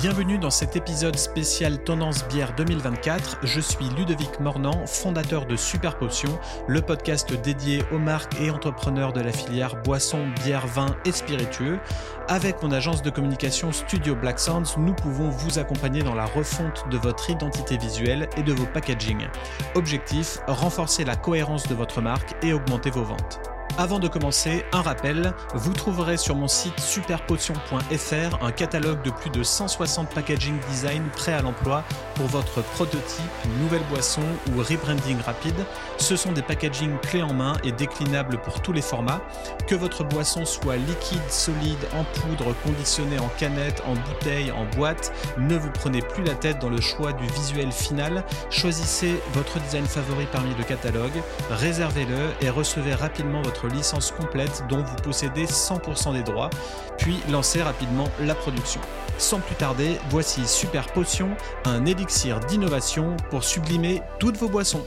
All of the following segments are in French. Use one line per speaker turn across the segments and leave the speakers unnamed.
Bienvenue dans cet épisode spécial Tendance Bière 2024. Je suis Ludovic Mornan, fondateur de Super Potion, le podcast dédié aux marques et entrepreneurs de la filière boissons, bière, vin et spiritueux. Avec mon agence de communication Studio Black Sounds, nous pouvons vous accompagner dans la refonte de votre identité visuelle et de vos packaging. Objectif, renforcer la cohérence de votre marque et augmenter vos ventes. Avant de commencer, un rappel, vous trouverez sur mon site superpotion.fr un catalogue de plus de 160 packaging design prêts à l'emploi pour votre prototype, nouvelle boisson ou rebranding rapide. Ce sont des packaging clés en main et déclinables pour tous les formats. Que votre boisson soit liquide, solide, en poudre, conditionnée en canette, en bouteille, en boîte, ne vous prenez plus la tête dans le choix du visuel final. Choisissez votre design favori parmi le catalogue, réservez-le et recevez rapidement votre licence complète dont vous possédez 100% des droits, puis lancez rapidement la production. Sans plus tarder, voici Super Potion, un élixir d'innovation pour sublimer toutes vos boissons.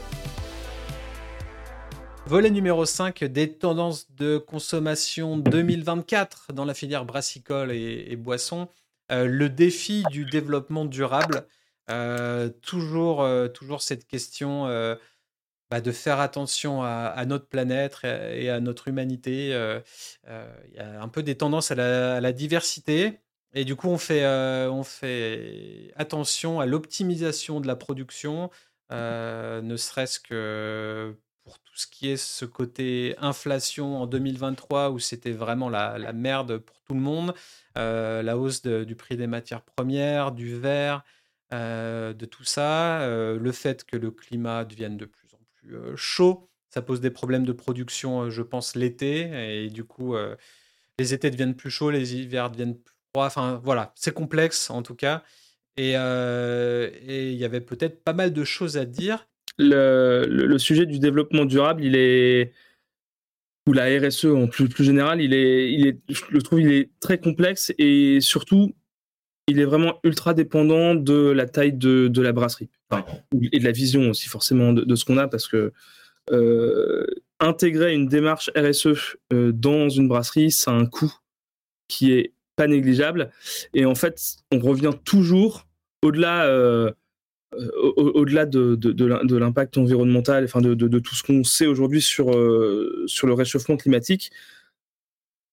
Volet numéro 5 des tendances de consommation 2024 dans la filière brassicole et, boissons. Euh, le défi du développement durable. Euh, toujours, euh, toujours cette question bah, de faire attention à, notre planète et à notre humanité. Euh, euh, il y a un peu des tendances à la, diversité. Et du coup, on fait, euh, on fait attention à l'optimisation de la production, ne serait-ce que pour tout ce qui est ce côté inflation en 2023 où c'était vraiment la, merde pour tout le monde, la hausse du prix des matières premières, du verre, de tout ça, le fait que le climat devienne de plus chaud. Ça pose des problèmes de production, euh, je pense, l'été. Et du coup, euh, les étés deviennent plus chauds, les hivers deviennent plus froids. Enfin, voilà, c'est complexe en tout cas. Et il y avait peut-être pas mal de choses à dire.
Le, sujet du développement durable, il est ou la RSE en plus, plus général, il est, il est, je trouve, il est très complexe et surtout, il est vraiment ultra dépendant de la taille de, de la brasserie. Et de la vision aussi forcément de, ce qu'on a parce que euh, intégrer une démarche RSE euh, dans une brasserie, c'est un coût qui est pas négligeable. Et en fait on revient toujours au-delà euh, au-delà de, de, l'impact environnemental, enfin de, tout ce qu'on sait aujourd'hui sur, sur le réchauffement climatique,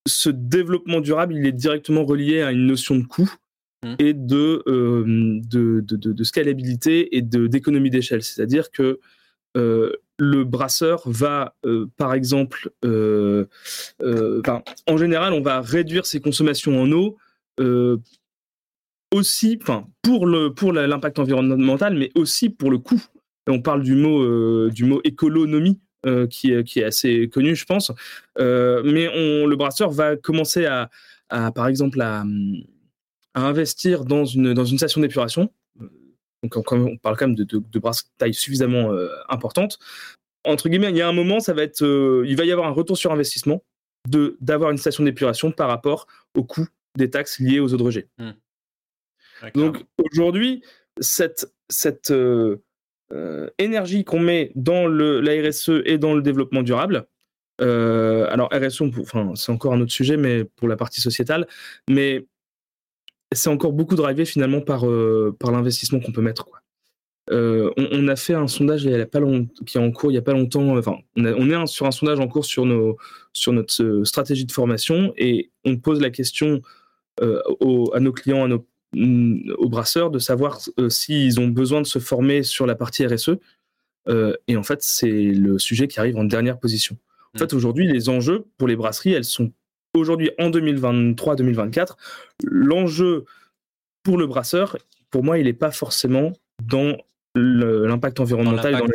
ce développement durable, il est directement relié à une notion de coût Mmh. et de, euh, de, de, de, scalabilité et d'économie d'échelle. C'est-à-dire que euh, le brasseur va, euh, par exemple, en général, on va réduire ses consommations en eau aussi, enfin, pour le pour l'impact environnemental, mais aussi pour le coût. On parle du mot du mot économie qui, est, qui est assez connu, je pense. mais le brasseur va commencer à, à par exemple, à à investir dans une, dans une station d'épuration, donc on, parle quand même de, de, de taille suffisamment euh, importante, entre guillemets, il y a un moment, ça va être, euh, il va y avoir un retour sur investissement de d'avoir une station d'épuration par rapport au coût des taxes liées aux eaux de rejet. Mmh. Donc aujourd'hui, cette, cette euh, énergie qu'on met dans le, la RSE et dans le développement durable, alors RSE, enfin, c'est encore un autre sujet, mais pour la partie sociétale, mais c'est encore beaucoup drivé finalement par, euh, par l'investissement qu'on peut mettre. Quoi. Euh, on, a fait un sondage il y a pas qui est en cours il n'y a pas longtemps. Enfin, on, est sur un sondage en cours sur, nos, sur notre euh, stratégie de formation et on pose la question à nos clients, à nos, mm, aux brasseurs, de savoir s'ils ont besoin de se former sur la partie RSE. et en fait, c'est le sujet qui arrive en dernière position. En mmh. fait, aujourd'hui, les enjeux pour les brasseries, elles sont aujourd'hui, en 2023-2024, l'enjeu pour le brasseur, pour moi, il n'est pas forcément dans l'impact environnemental. Dans
le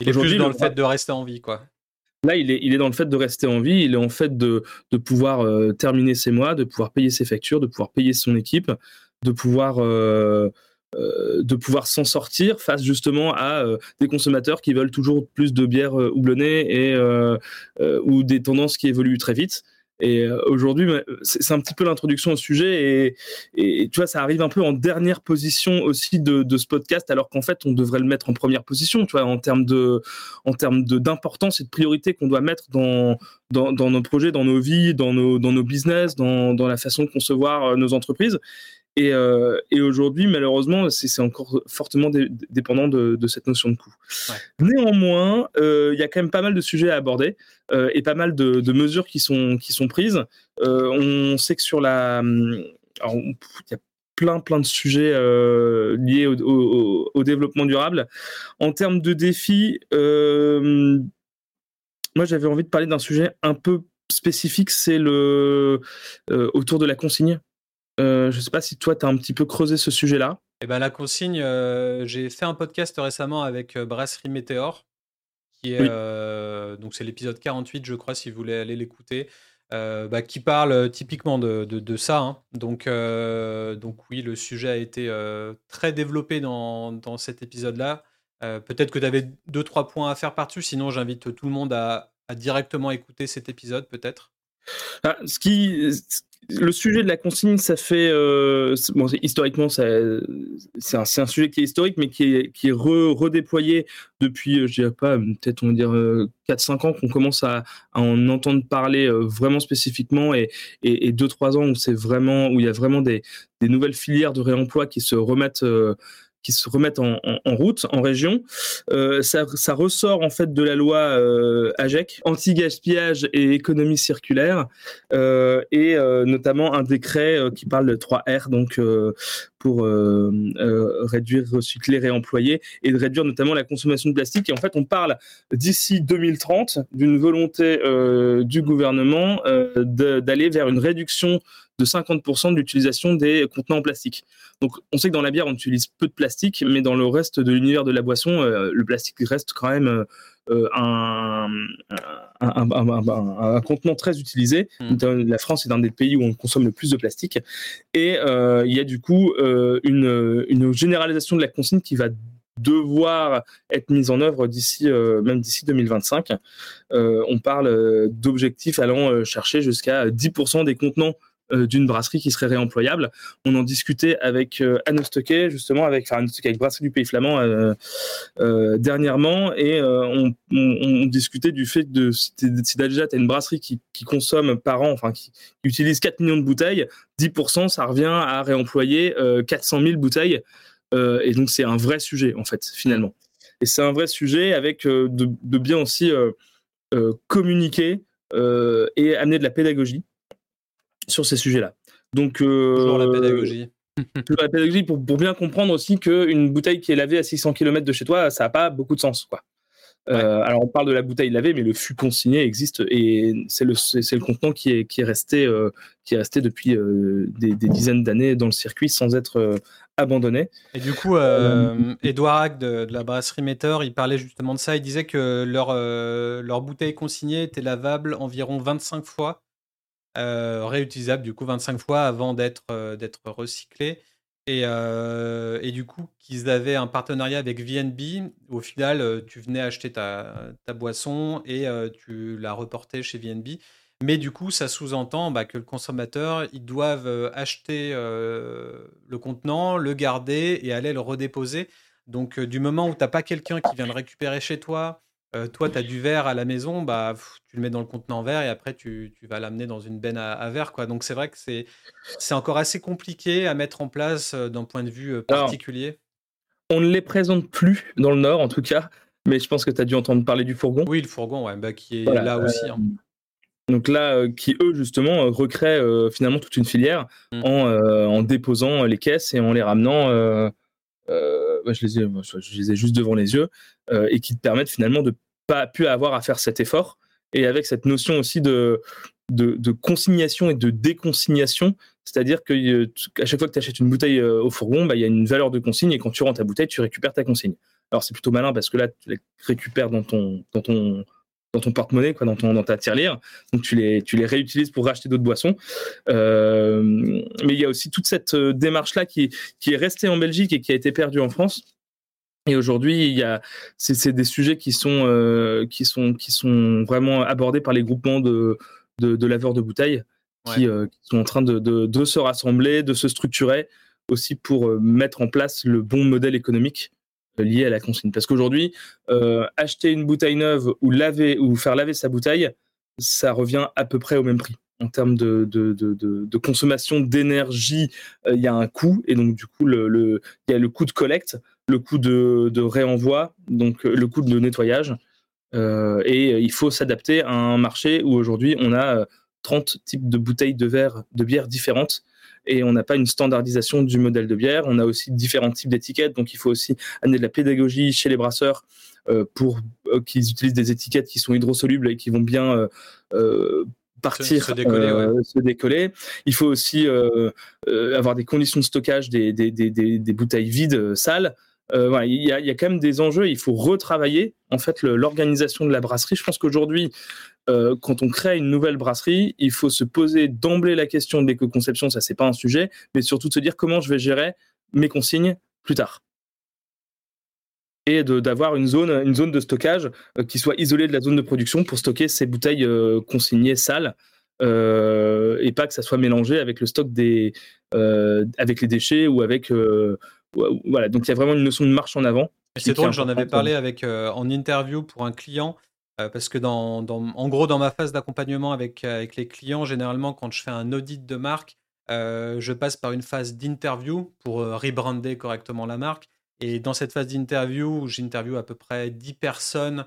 il est plus dans le, fait de rester en vie, quoi.
Là, il est, il est dans le fait de rester en vie, il est en fait de, de pouvoir euh, terminer ses mois, de pouvoir payer ses factures, de pouvoir payer son équipe, de pouvoir, euh, euh, de pouvoir s'en sortir face justement à des consommateurs qui veulent toujours plus de bière houblonnée et, ou des tendances qui évoluent très vite. Et euh, aujourd'hui, c'est un petit peu l'introduction au sujet et, tu vois, ça arrive un peu en dernière position aussi de, ce podcast, alors qu'en fait, on devrait le mettre en première position, tu vois, en termes d'importance et de priorité qu'on doit mettre dans, dans, dans, nos projets, dans nos vies, dans nos, dans nos business, dans, dans la façon de concevoir euh, nos entreprises. Et, euh, et aujourd'hui, malheureusement, c'est encore fortement dépendant de, de, cette notion de coût. Ouais. Néanmoins, euh, il y a quand même pas mal de sujets à aborder euh, et pas mal de, de, mesures qui sont, qui sont prises. On sait que sur la... Alors, il y a plein plein de sujets liés au, au, au, développement durable. En termes de défis, moi j'avais envie de parler d'un sujet un peu spécifique, c'est le euh, autour de la consigne. Euh, je ne sais pas si toi, tu as un petit peu creusé ce sujet-là.
Eh ben, la consigne, euh, j'ai fait un podcast récemment avec Brasserie Météor, qui est, oui. donc c'est l'épisode 48, je crois, si vous voulez aller l'écouter, bah, qui parle typiquement de, de, de ça. Hein. Donc, donc oui, le sujet a été très développé dans, dans cet épisode-là. Peut-être que tu avais deux, trois points à faire par-dessus, sinon j'invite tout le monde à, à directement écouter cet épisode, peut-être
ah, ce qui, le sujet de la consigne, ça fait euh, historiquement, c'est un, sujet qui est historique, mais qui est, redéployé depuis, euh, je dirais pas, peut-être on va dire 4-5 euh, ans qu'on commence à, en entendre parler euh, vraiment spécifiquement et, et, et 2-3 ans où c'est où il y a vraiment des, nouvelles filières de réemploi qui se remettent euh, qui se remettent en, route en région. Euh, ça, ça, ressort en fait de la loi euh, AGEC, anti-gaspillage et économie circulaire, euh, et euh, notamment un décret euh, qui parle de 3R, donc euh, pour réduire, recycler, réemployer, et de réduire notamment la consommation de plastique. Et en fait, on parle d'ici 2030 d'une volonté du gouvernement d'aller vers une réduction de 50% de l'utilisation des contenants en plastique. Donc on sait que dans la bière, on utilise peu de plastique, mais dans le reste de l'univers de la boisson, euh, le plastique reste quand même euh, un, un, un, un, contenant très utilisé. Mmh. La France est un des pays où on consomme le plus de plastique. Et euh, il y a du coup euh, une, une généralisation de la consigne qui va devoir être mise en œuvre d'ici euh, même d'ici 2025. Euh, on parle d'objectifs allant chercher jusqu'à 10% des contenants euh, d'une brasserie qui serait réemployable. On en discutait avec euh, Anne Stocket, justement, avec, enfin, avec Brasserie du Pays Flamand euh, euh, dernièrement, et euh, on, discutait du fait de si, déjà tu as une brasserie qui, consomme par an, enfin, qui utilise 4 millions de bouteilles, 10%, ça revient à réemployer 400 000 bouteilles. et donc, c'est un vrai sujet, en fait, finalement. Et c'est un vrai sujet avec de bien aussi communiquer et amener de la pédagogie sur ces sujets-là. Donc,
euh, Toujours la pédagogie.
la pédagogie pour, pour, bien comprendre aussi qu'une bouteille qui est lavée à 600 km de chez toi, ça n'a pas beaucoup de sens. Quoi. Ouais. Euh, alors on parle de la bouteille lavée, mais le fût consigné existe et c'est le, le contenant qui est, qui est, resté, euh, qui est resté depuis euh, des, des, dizaines d'années dans le circuit sans être euh, abandonné.
Et du coup, euh, Edouard Hack de, de, la brasserie Metteur, il parlait justement de ça. Il disait que leur, leur bouteille consignée était lavable environ 25 fois euh, réutilisable du coup 25 fois avant d'être euh, recyclé. Et, euh, et, du coup, qu'ils avaient un partenariat avec VNB. Au final, euh, tu venais acheter ta, ta boisson et euh, tu la reportais chez VNB. Mais du coup, ça sous-entend bah, que le consommateur, ils doivent euh, acheter le contenant, le garder et aller le redéposer. Donc, du moment où tu n'as pas quelqu'un qui vient le récupérer chez toi, euh, toi, tu as du verre à la maison, bah, pff, tu le mets dans le contenant verre et après, tu, tu vas l'amener dans une benne à, à, verre. Quoi. Donc, c'est vrai que c'est encore assez compliqué à mettre en place euh, d'un point de vue euh, particulier.
Alors, on ne les présente plus dans le Nord, en tout cas, mais je pense que tu as dû entendre parler du fourgon.
Oui, le fourgon, ouais, bah, qui est voilà, là aussi. Hein.
Donc là, qui eux, justement, recréent finalement toute une filière mmh. en, en, déposant les caisses et en les ramenant. Euh, je, les ai, je les ai juste devant les yeux, euh, et qui te permettent finalement de pas pu avoir à faire cet effort et avec cette notion aussi de, de, consignation et de déconsignation, c'est-à-dire qu'à euh, chaque fois que tu achètes une bouteille euh, au fourgon, bah, il y a une valeur de consigne et quand tu rends ta bouteille, tu récupères ta consigne. Alors c'est plutôt malin parce que là, tu la récupères dans ton, dans ton, dans ton porte-monnaie, quoi, dans, ton, dans ta tirelire. Donc tu les, tu les réutilises pour racheter d'autres boissons. Euh, mais il y a aussi toute cette démarche-là qui, qui est restée en Belgique et qui a été perdue en France et aujourd'hui, il y a, c'est des sujets qui sont, euh, qui sont, qui sont vraiment abordés par les groupements de, de, de laveurs de bouteilles, qui, euh, qui, sont en train de, de, de, se rassembler, de se structurer aussi pour euh, mettre en place le bon modèle économique lié à la consigne. Parce qu'aujourd'hui, euh, acheter une bouteille neuve ou laver ou faire laver sa bouteille, ça revient à peu près au même prix. en termes de, de, consommation d'énergie, il y a un coût, et donc du coup, le, il y a le coût de collecte, le coût de, réenvoi, donc le coût de nettoyage, et il faut s'adapter à un marché où aujourd'hui on a 30 types de bouteilles de verre, de bière différentes, et on n'a pas une standardisation du modèle de bière. On a aussi différents types d'étiquettes, donc il faut aussi amener de la pédagogie chez les brasseurs euh, pour euh, qu'ils utilisent des étiquettes qui sont hydrosolubles et qui vont bien euh, partir, se, décoller, Il faut aussi avoir des conditions de stockage des, des, bouteilles vides, sales. Il, y a, il y, a, quand même des enjeux. Il faut retravailler en fait l'organisation de la brasserie. Je pense qu'aujourd'hui, euh, quand on crée une nouvelle brasserie, il faut se poser d'emblée la question de l'éco-conception, ça c'est pas un sujet, mais surtout de se dire comment je vais gérer mes consignes plus tard. Et d'avoir une zone, une zone de stockage euh, qui soit isolée de la zone de production pour stocker ces bouteilles euh, consignées sales et pas que ça soit mélangé avec le stock des, avec les déchets ou avec voilà. Donc il y a vraiment une notion de marche en avant.
C'est drôle, j'en avais parlé avec en interview pour un client euh, parce que dans, en gros, dans ma phase d'accompagnement avec, avec les clients, généralement, quand je fais un audit de marque, euh, je passe par une phase d'interview pour euh, rebrander correctement la marque. Et dans cette phase d'interview, j'interviewe à peu près 10 personnes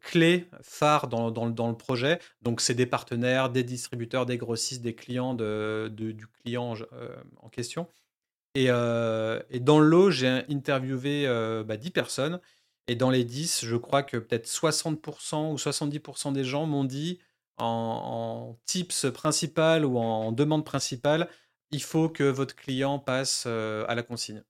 clés, phares dans, dans, dans, le projet. Donc, c'est des partenaires, des distributeurs, des grossistes, des clients de, du client en question. Et, et, dans le lot, j'ai interviewé bah, 10 personnes. Et dans les 10, je crois que peut-être 60% ou 70% des gens m'ont dit en, tips principal ou en demande principale, il faut que votre client passe euh, à la consigne.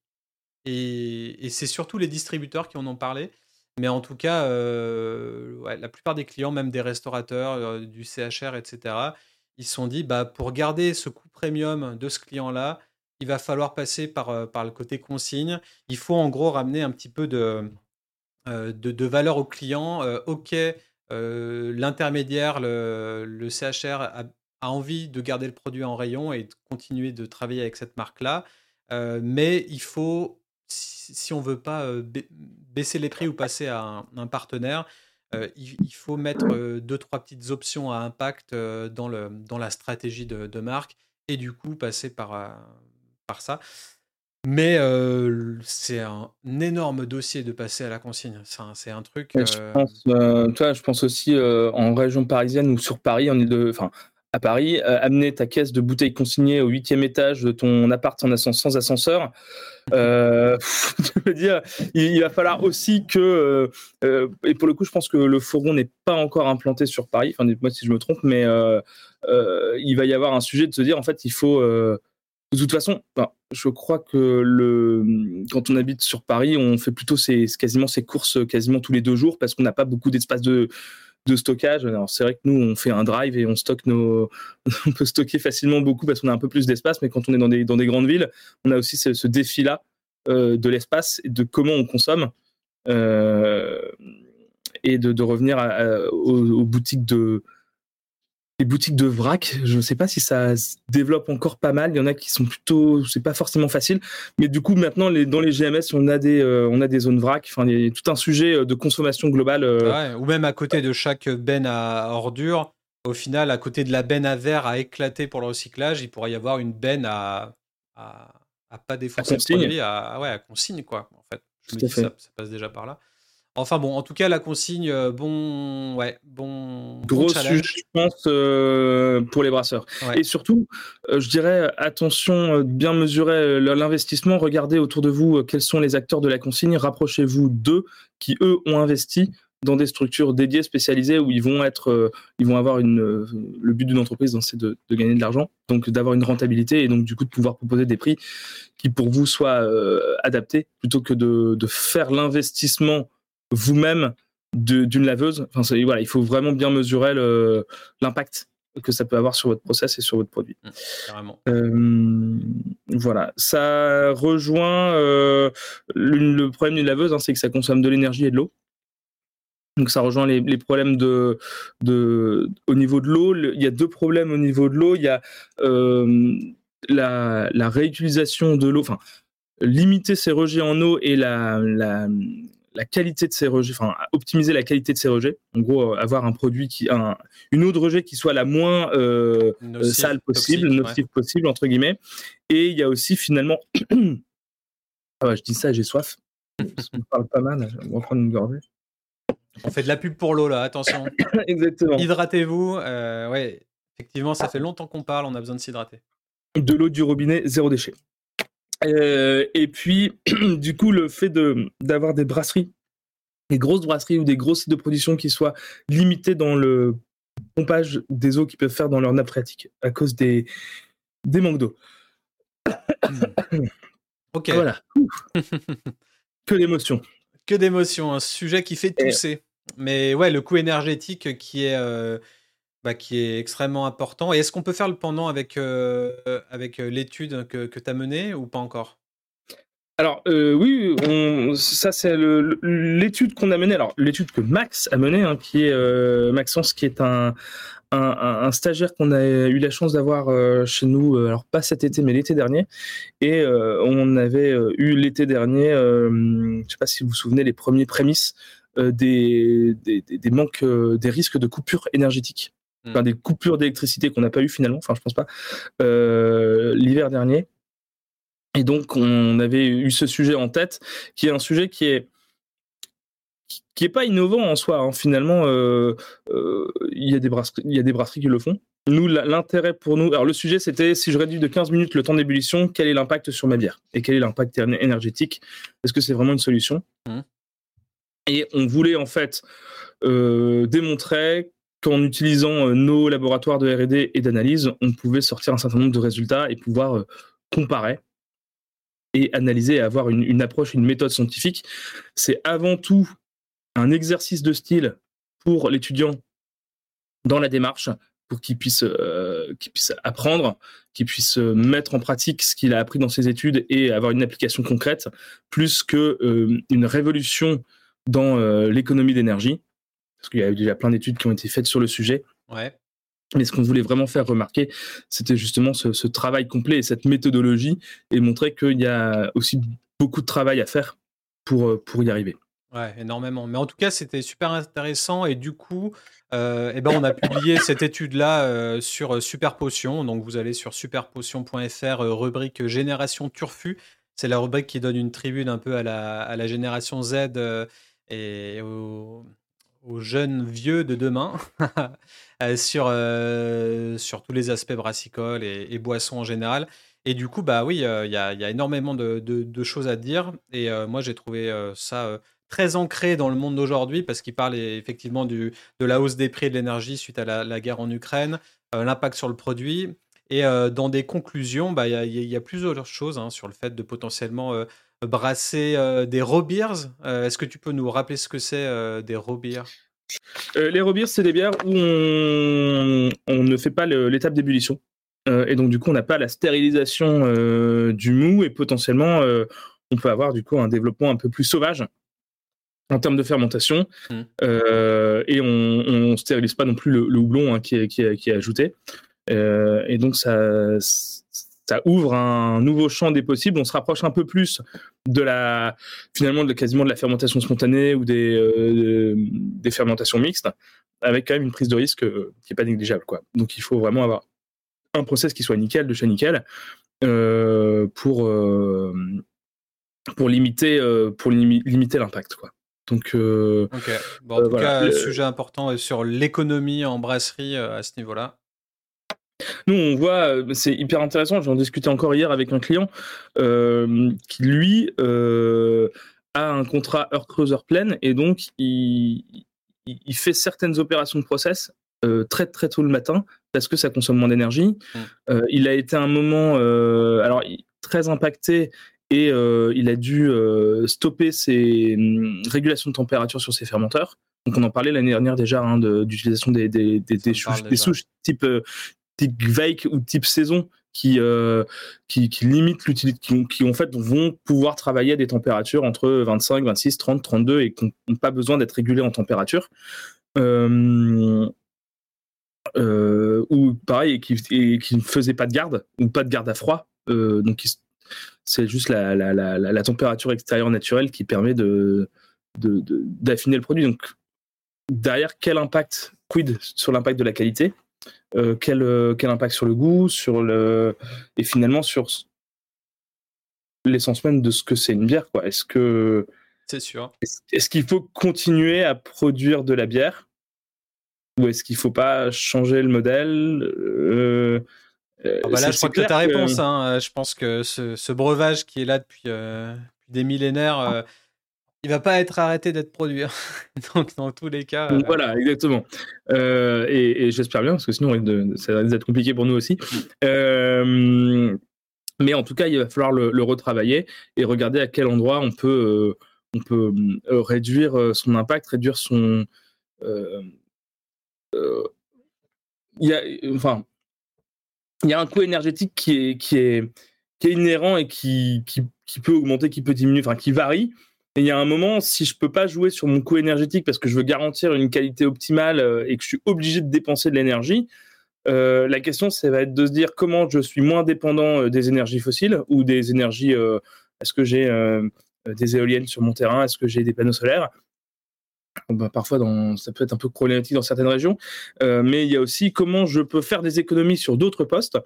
Et, c'est surtout les distributeurs qui en ont parlé. Mais en tout cas, euh, la plupart des clients, même des restaurateurs, euh, du CHR, etc., ils se sont dit, bah, pour garder ce coût premium de ce client-là, il va falloir passer par, par le côté consigne. Il faut en gros ramener un petit peu de, euh, valeur au client. Euh, ok, euh, l'intermédiaire, le, CHR a, envie de garder le produit en rayon et de continuer de travailler avec cette marque-là. mais il faut, si, on veut pas baisser les prix ou passer à un, partenaire, il, faut mettre deux, trois petites options à impact dans, le, la stratégie de marque et du coup passer par, par ça. Mais c'est un énorme dossier de passer à la consigne. C'est un, truc.
Je, pense, toi, je pense aussi en région parisienne ou sur Paris, on est de, enfin, à Paris, amener ta caisse de bouteilles consignées au huitième étage de ton appart sans ascenseur. je veux dire, il, va falloir aussi que, et pour le coup, je pense que le fourgon n'est pas encore implanté sur Paris. Enfin, dites-moi si je me trompe, mais il va y avoir un sujet de se dire, en fait, il faut de toute façon, je crois que le, quand on habite sur Paris, on fait plutôt ces, quasiment courses quasiment tous les deux jours parce qu'on n'a pas beaucoup d'espace de, de stockage. Alors c'est vrai que nous, on fait un drive et on stocke nos, on peut stocker facilement beaucoup parce qu'on a un peu plus d'espace. Mais quand on est dans des, dans des grandes villes, on a aussi ce, défi-là euh, de l'espace et de comment on consomme euh, et de, de revenir aux, boutiques de les boutiques de vrac, je ne sais pas si ça se développe encore pas mal. Il y en a qui sont plutôt, c'est pas forcément facile. Mais du coup, maintenant, les, dans les GMS, on a des, euh, on a des zones vrac. Enfin, il y a tout un sujet euh, de consommation globale.
Euh. ou même à côté de chaque benne à ordures, au final, à côté de la benne à verre à éclater pour le recyclage, il pourrait y avoir une benne à, à, pas défoncer le produit, à, ouais, à consigne, quoi. En fait, je me dis, ça, ça passe déjà par là. Enfin bon, en tout cas, la consigne, euh, bon, ouais, bon.
Gros sujet, je pense, euh, pour les brasseurs. Et surtout, euh, je dirais, attention, bien mesurer l'investissement. Regardez autour de vous quels sont les acteurs de la consigne. Rapprochez-vous d'eux qui, eux, ont investi dans des structures dédiées, spécialisées, où ils vont être, ils vont avoir une. le but d'une entreprise, c'est de, gagner de l'argent, donc d'avoir une rentabilité et donc du coup de pouvoir proposer des prix qui pour vous soient adaptés, plutôt que de, de faire l'investissement vous-même d'une laveuse. Enfin, voilà, il faut vraiment bien mesurer l'impact que ça peut avoir sur votre process et sur votre produit.
Mmh,
euh, voilà, ça rejoint euh, le problème d'une laveuse, hein, c'est que ça consomme de l'énergie et de l'eau. Donc ça rejoint les, problèmes de, de, au niveau de l'eau. Il y a deux problèmes au niveau de l'eau. Il y a euh, la, la, réutilisation de l'eau, enfin limiter ces rejets en eau et la, la la qualité de ses rejets, enfin optimiser la qualité de ses rejets. En gros, avoir un produit qui, un, une eau de rejet qui soit la moins sale possible, nocive possible entre guillemets. Et il y a aussi finalement, ah je dis ça, j'ai soif. On parle pas mal, on va prendre une gorgée.
On fait de la pub pour l'eau là, attention.
Exactement.
Hydratez-vous. Euh, ouais, effectivement, ça fait longtemps qu'on parle, on a besoin de s'hydrater.
De l'eau du robinet, zéro déchet. Euh, et puis, du coup, le fait d'avoir des brasseries, des grosses brasseries ou des grosses sites de production qui soient limitées dans le pompage des eaux qu'ils peuvent faire dans leur nappe phréatique à cause des, des manques d'eau.
ok.
Voilà. que d'émotions.
Que d'émotions, un sujet qui fait tousser. Mais ouais, le coût énergétique qui est, euh, bah, qui est extrêmement important. Et est-ce qu'on peut faire le pendant avec, euh, avec euh, l'étude que, tu as menée ou pas encore?
Alors oui, ça c'est l'étude qu'on a menée. Alors l'étude que Max a menée, hein, qui est Maxence, qui est un, un, stagiaire qu'on a eu la chance d'avoir euh, chez nous, euh, alors pas cet été, mais l'été dernier. Et euh, on avait eu l'été dernier, je ne sais pas si vous vous souvenez, les premiers prémices des, des, manques, des risques de coupures énergétiques. Hmm. Enfin, des coupures d'électricité qu'on n'a pas eu finalement, enfin je pense pas, l'hiver dernier. Et donc on avait eu ce sujet en tête, qui est un sujet qui est qui est pas innovant en soi. Hein. Finalement, euh, euh, il y, a des brasseries, y a des brasseries qui le font. Nous, l'intérêt pour nous, alors le sujet c'était si je réduis de 15 minutes le temps d'ébullition, quel est l'impact sur ma bière? Et quel est l'impact énergétique? Est-ce que c'est vraiment une solution? Mmh. Et on voulait en fait euh, démontrer qu'en utilisant nos laboratoires de R&D et d'analyse, on pouvait sortir un certain nombre de résultats et pouvoir comparer et analyser et avoir une, approche, une méthode scientifique. C'est avant tout un exercice de style pour l'étudiant dans la démarche, pour qu'il puisse, euh, apprendre, qu'il puisse euh, mettre en pratique ce qu'il a appris dans ses études et avoir une application concrète, plus que euh, une révolution dans l'économie d'énergie, parce qu'il y a eu déjà plein d'études qui ont été faites sur le sujet.
Ouais.
Mais ce qu'on voulait vraiment faire remarquer, c'était justement ce, ce, travail complet et cette méthodologie, et montrer qu'il y a aussi beaucoup de travail à faire pour, pour y arriver.
Ouais, énormément. Mais en tout cas, c'était super intéressant et du coup, euh, eh ben, on a publié cette étude-là euh, sur euh, Super Potion. Donc, vous allez sur superpotion.fr, rubrique Génération Turfu. C'est la rubrique qui donne une tribune un peu à la, à la génération Z et aux, jeunes vieux de demain sur, sur tous les aspects brassicoles et, boissons en général. Et du coup, bah oui, il y, a, y, a énormément de, choses à dire. Et moi, j'ai trouvé ça très ancré dans le monde d'aujourd'hui parce qu'il parle effectivement du, de la hausse des prix de l'énergie suite à la, guerre en Ukraine, euh, l'impact sur le produit. Et euh, dans des conclusions, bah, il y, y, a plusieurs choses hein, sur le fait de potentiellement euh, brasser des raw beers. Est-ce que tu peux nous rappeler ce que c'est des raw beers
Les raw beers, c'est des bières où on, on ne fait pas l'étape d'ébullition. et donc, du coup, on n'a pas la stérilisation du mou et potentiellement, on peut avoir du coup un développement un peu plus sauvage en termes de fermentation. Mmh. Euh, et on ne stérilise pas non plus le, houblon hein, qui, est, qui, qui, est, ajouté. Euh, et donc, ça, ça ouvre un nouveau champ des possibles. On se rapproche un peu plus de la, finalement, de, quasiment de la fermentation spontanée ou des, euh, des fermentations mixtes, avec quand même une prise de risque qui n'est pas négligeable. Quoi. Donc, il faut vraiment avoir un process qui soit nickel, de chez nickel, pour, pour limiter, pour limiter l'impact. Quoi. Donc,
euh, en euh, tout cas, le... sujet important sur l'économie en brasserie euh, à ce niveau-là.
Nous, on voit, c'est hyper intéressant. J'en discutais encore hier avec un client qui, lui, a un contrat heure creuse heure pleine et donc il, il, fait certaines opérations de process très très tôt le matin parce que ça consomme moins d'énergie. Mmh. il a été un moment, alors très impacté et euh, il a dû euh, stopper ses hum, régulations de température sur ses fermenteurs. Donc on en parlait l'année dernière déjà hein, d'utilisation des, des, des, des, souches, type, euh, type Veik ou type saison qui, qui, qui, limitent l'utilité, qui, qui, en fait vont pouvoir travailler à des températures entre 25, 26, 30, 32 et qui n'ont pas besoin d'être régulés en température. Euh, ou pareil, et qui, ne faisaient pas de garde ou pas de garde à froid, donc c'est juste la, la, température extérieure naturelle qui permet de, d'affiner le produit. Donc, derrière, quel impact, quid sur l'impact de la qualité? Quel, quel impact sur le goût, sur le et finalement sur l'essence même de ce que c'est une bière. Quoi. Est-ce que
c'est sûr.
Est-ce, qu'il faut continuer à produire de la bière? Ou est-ce qu'il faut pas changer le modèle? Euh,
ah bah là, je crois que ta réponse. Hein. Je pense que ce, breuvage qui est là depuis, euh, des millénaires, il euh, il va pas être arrêté d'être produit. Hein. Donc, dans tous les cas.
Voilà, exactement. et, j'espère bien, parce que sinon, ça va être compliqué pour nous aussi. Mm. Mais en tout cas, il va falloir le, retravailler et regarder à quel endroit on peut, euh, on peut euh, réduire euh, son impact, réduire son. il y a, enfin, il y a un coût énergétique qui est, qui est, qui est inhérent et qui, qui, qui, peut augmenter, qui peut diminuer, enfin, qui varie. Et il y a un moment, si je peux pas jouer sur mon coût énergétique parce que je veux garantir une qualité optimale et que je suis obligé de dépenser de l'énergie, euh, la question, ça va être de se dire comment je suis moins dépendant euh, des énergies fossiles ou des énergies. Euh, est-ce que j'ai des éoliennes sur mon terrain Est-ce que j'ai des panneaux solaires? Bah, Parfois, dans, ça peut être un peu problématique dans certaines régions. mais il y a aussi comment je peux faire des économies sur d'autres postes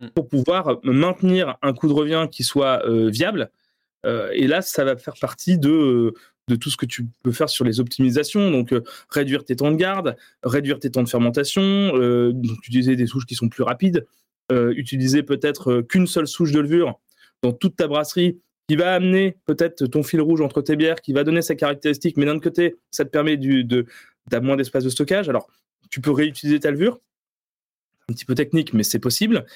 mm. pour pouvoir maintenir un coût de revient qui soit viable. Et là, ça va faire partie de tout ce que tu peux faire sur les optimisations. Donc, euh, réduire tes temps de garde, réduire tes temps de fermentation, euh, utiliser des souches qui sont plus rapides, euh, utiliser peut-être qu'une seule souche de levure dans toute ta brasserie qui va amener peut-être ton fil rouge entre tes bières, qui va donner sa caractéristique, mais d'un côté, ça te permet d'avoir moins d'espace de stockage. Alors, tu peux réutiliser ta levure, un petit peu technique, mais c'est possible.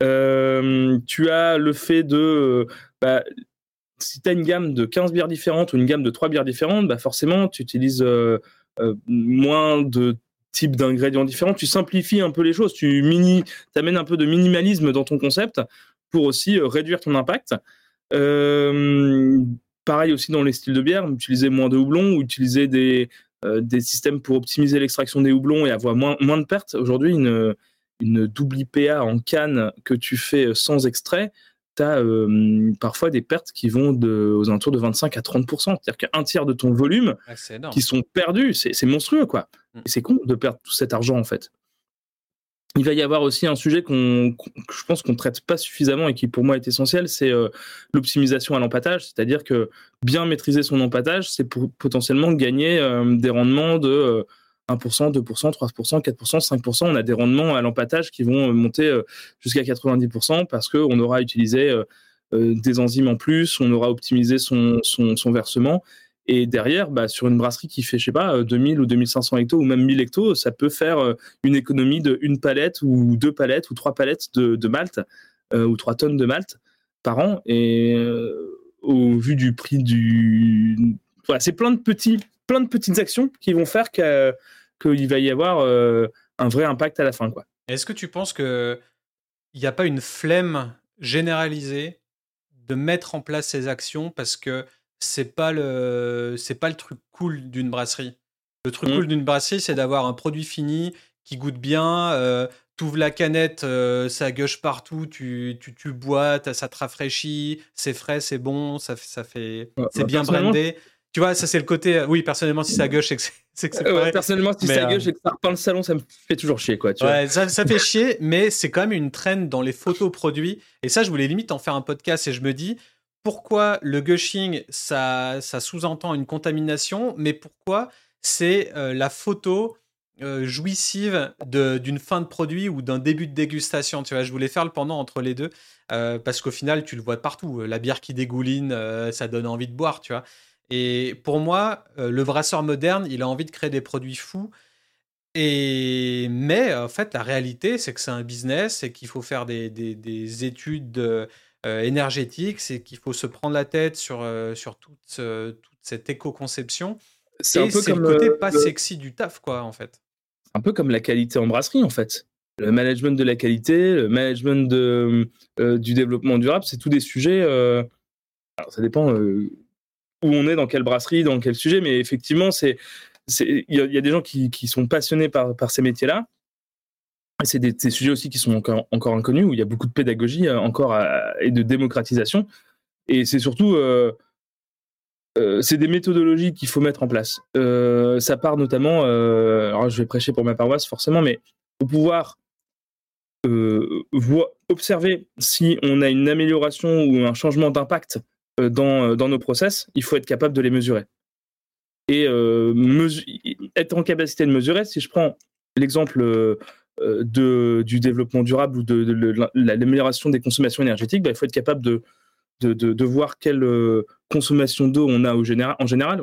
tu as le fait de bah, si tu as une gamme de 15 bières différentes ou une gamme de 3 bières différentes, bah forcément, tu utilises euh, euh, moins de types d'ingrédients différents. Tu simplifies un peu les choses. Tu mini, amènes un peu de minimalisme dans ton concept pour aussi euh, réduire ton impact. pareil aussi dans les styles de bière, utiliser moins de houblon ou utiliser des, des systèmes pour optimiser l'extraction des houblons et avoir moins, moins de pertes. Aujourd'hui, une, une double IPA en canne que tu fais sans extrait, tu as euh, parfois des pertes qui vont de, aux alentours de 25 à 30 C'est-à-dire qu'un tiers de ton volume qui sont perdus. C'est monstrueux, quoi. Mm. c'est con de perdre tout cet argent, en fait. Il va y avoir aussi un sujet qu'on, je pense qu'on ne traite pas suffisamment et qui pour moi est essentiel, c'est euh, l'optimisation à l'empattage. C'est-à-dire que bien maîtriser son empattage, c'est pour potentiellement gagner euh, des rendements de 1%, 2%, 3%, 4%, 5%. On a des rendements à l'empattage qui vont monter euh, jusqu'à 90% parce qu'on aura utilisé euh, euh, des enzymes en plus, on aura optimisé son, versement. Et derrière, bah, sur une brasserie qui fait, je sais pas, 2000 ou 2500 hectos ou même 1000 hectos, ça peut faire une économie de une palette ou deux palettes ou trois palettes de, malt ou trois tonnes de malt par an. Et au vu du prix du. Voilà, c'est plein de, plein de petites actions qui vont faire que qu'il va y avoir euh, un vrai impact à la fin. Quoi.
Est-ce que tu penses qu'il n'y a pas une flemme généralisée de mettre en place ces actions parce que c'est pas le c'est pas le truc cool d'une brasserie? Le truc mmh. cool d'une brasserie, c'est d'avoir un produit fini qui goûte bien. Euh, tu ouvres la canette, euh, ça gueuche partout, tu, tu, tu bois, ça te rafraîchit, c'est frais, c'est bon, ça, ça fait, c'est bah, bien brandé. Tu vois, ça c'est le côté. Oui, personnellement, si ça gueule, c'est que c'est
euh, personnellement, si ça gueule, et que ça repeint le salon, ça me fait toujours chier, quoi. Tu
ouais, Ça, ça, fait chier, mais c'est quand même une traîne dans les photos produits. Et ça, je voulais limite en faire un podcast et je me dis pourquoi le gushing, ça, ça sous-entend une contamination, mais pourquoi c'est euh, la photo euh, jouissive d'une fin de produit ou d'un début de dégustation. Tu vois, je voulais faire le pendant entre les deux parce qu'au final, tu le vois partout. La bière qui dégouline, ça donne envie de boire, tu vois. Et pour moi, euh, le brasseur moderne, il a envie de créer des produits fous. Et mais en fait, la réalité, c'est que c'est un business et qu'il faut faire des, des, études euh, énergétiques, c'est qu'il faut se prendre la tête sur, euh, sur toute, toute cette éco-conception. C'est un peu comme le côté pas sexy du taf, quoi, en fait.
Un peu comme la qualité en brasserie, en fait. Le management de la qualité, le management de, du développement durable, c'est tous des sujets. alors, ça dépend où on est, dans quelle brasserie, dans quel sujet, mais effectivement, c'est il y, a des gens qui, sont passionnés par, par ces métiers-là. C'est des, sujets aussi qui sont encore, encore inconnus, où il y a beaucoup de pédagogie euh, encore et de démocratisation. Et c'est surtout, euh, c'est des méthodologies qu'il faut mettre en place. ça part notamment, alors je vais prêcher pour ma paroisse forcément, mais pour pouvoir observer si on a une amélioration ou un changement d'impact dans, dans nos process, il faut être capable de les mesurer. Et être en capacité de mesurer, si je prends l'exemple de, du développement durable ou de, l'amélioration des consommations énergétiques, bah, il faut être capable de, de, voir quelle consommation d'eau on a en général.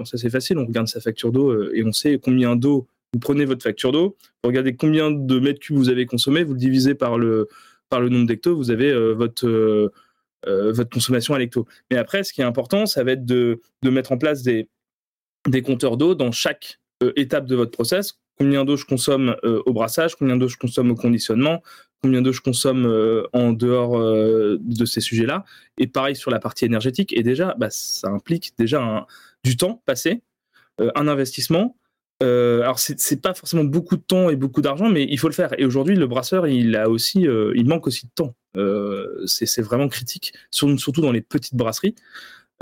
ça, c'est facile, on regarde sa facture d'eau et on sait combien d'eau vous prenez votre facture d'eau, vous regardez combien de mètres cubes vous avez consommé, vous le divisez par le, par le nombre d'hectos, vous avez votre, votre consommation à l'hecto. Mais après, ce qui est important, ça va être de, mettre en place des, compteurs d'eau dans chaque étape de votre process combien d'eau je consomme euh, au brassage, combien d'eau je consomme au conditionnement, combien d'eau je consomme euh, en dehors euh, de ces sujets-là. Et pareil sur la partie énergétique. Et déjà, bah, ça implique déjà du temps passé, un investissement. alors c'est pas forcément beaucoup de temps et beaucoup d'argent, mais il faut le faire. Et aujourd'hui, le brasseur, il a aussi, il manque aussi de temps. C'est vraiment critique, surtout dans les petites brasseries.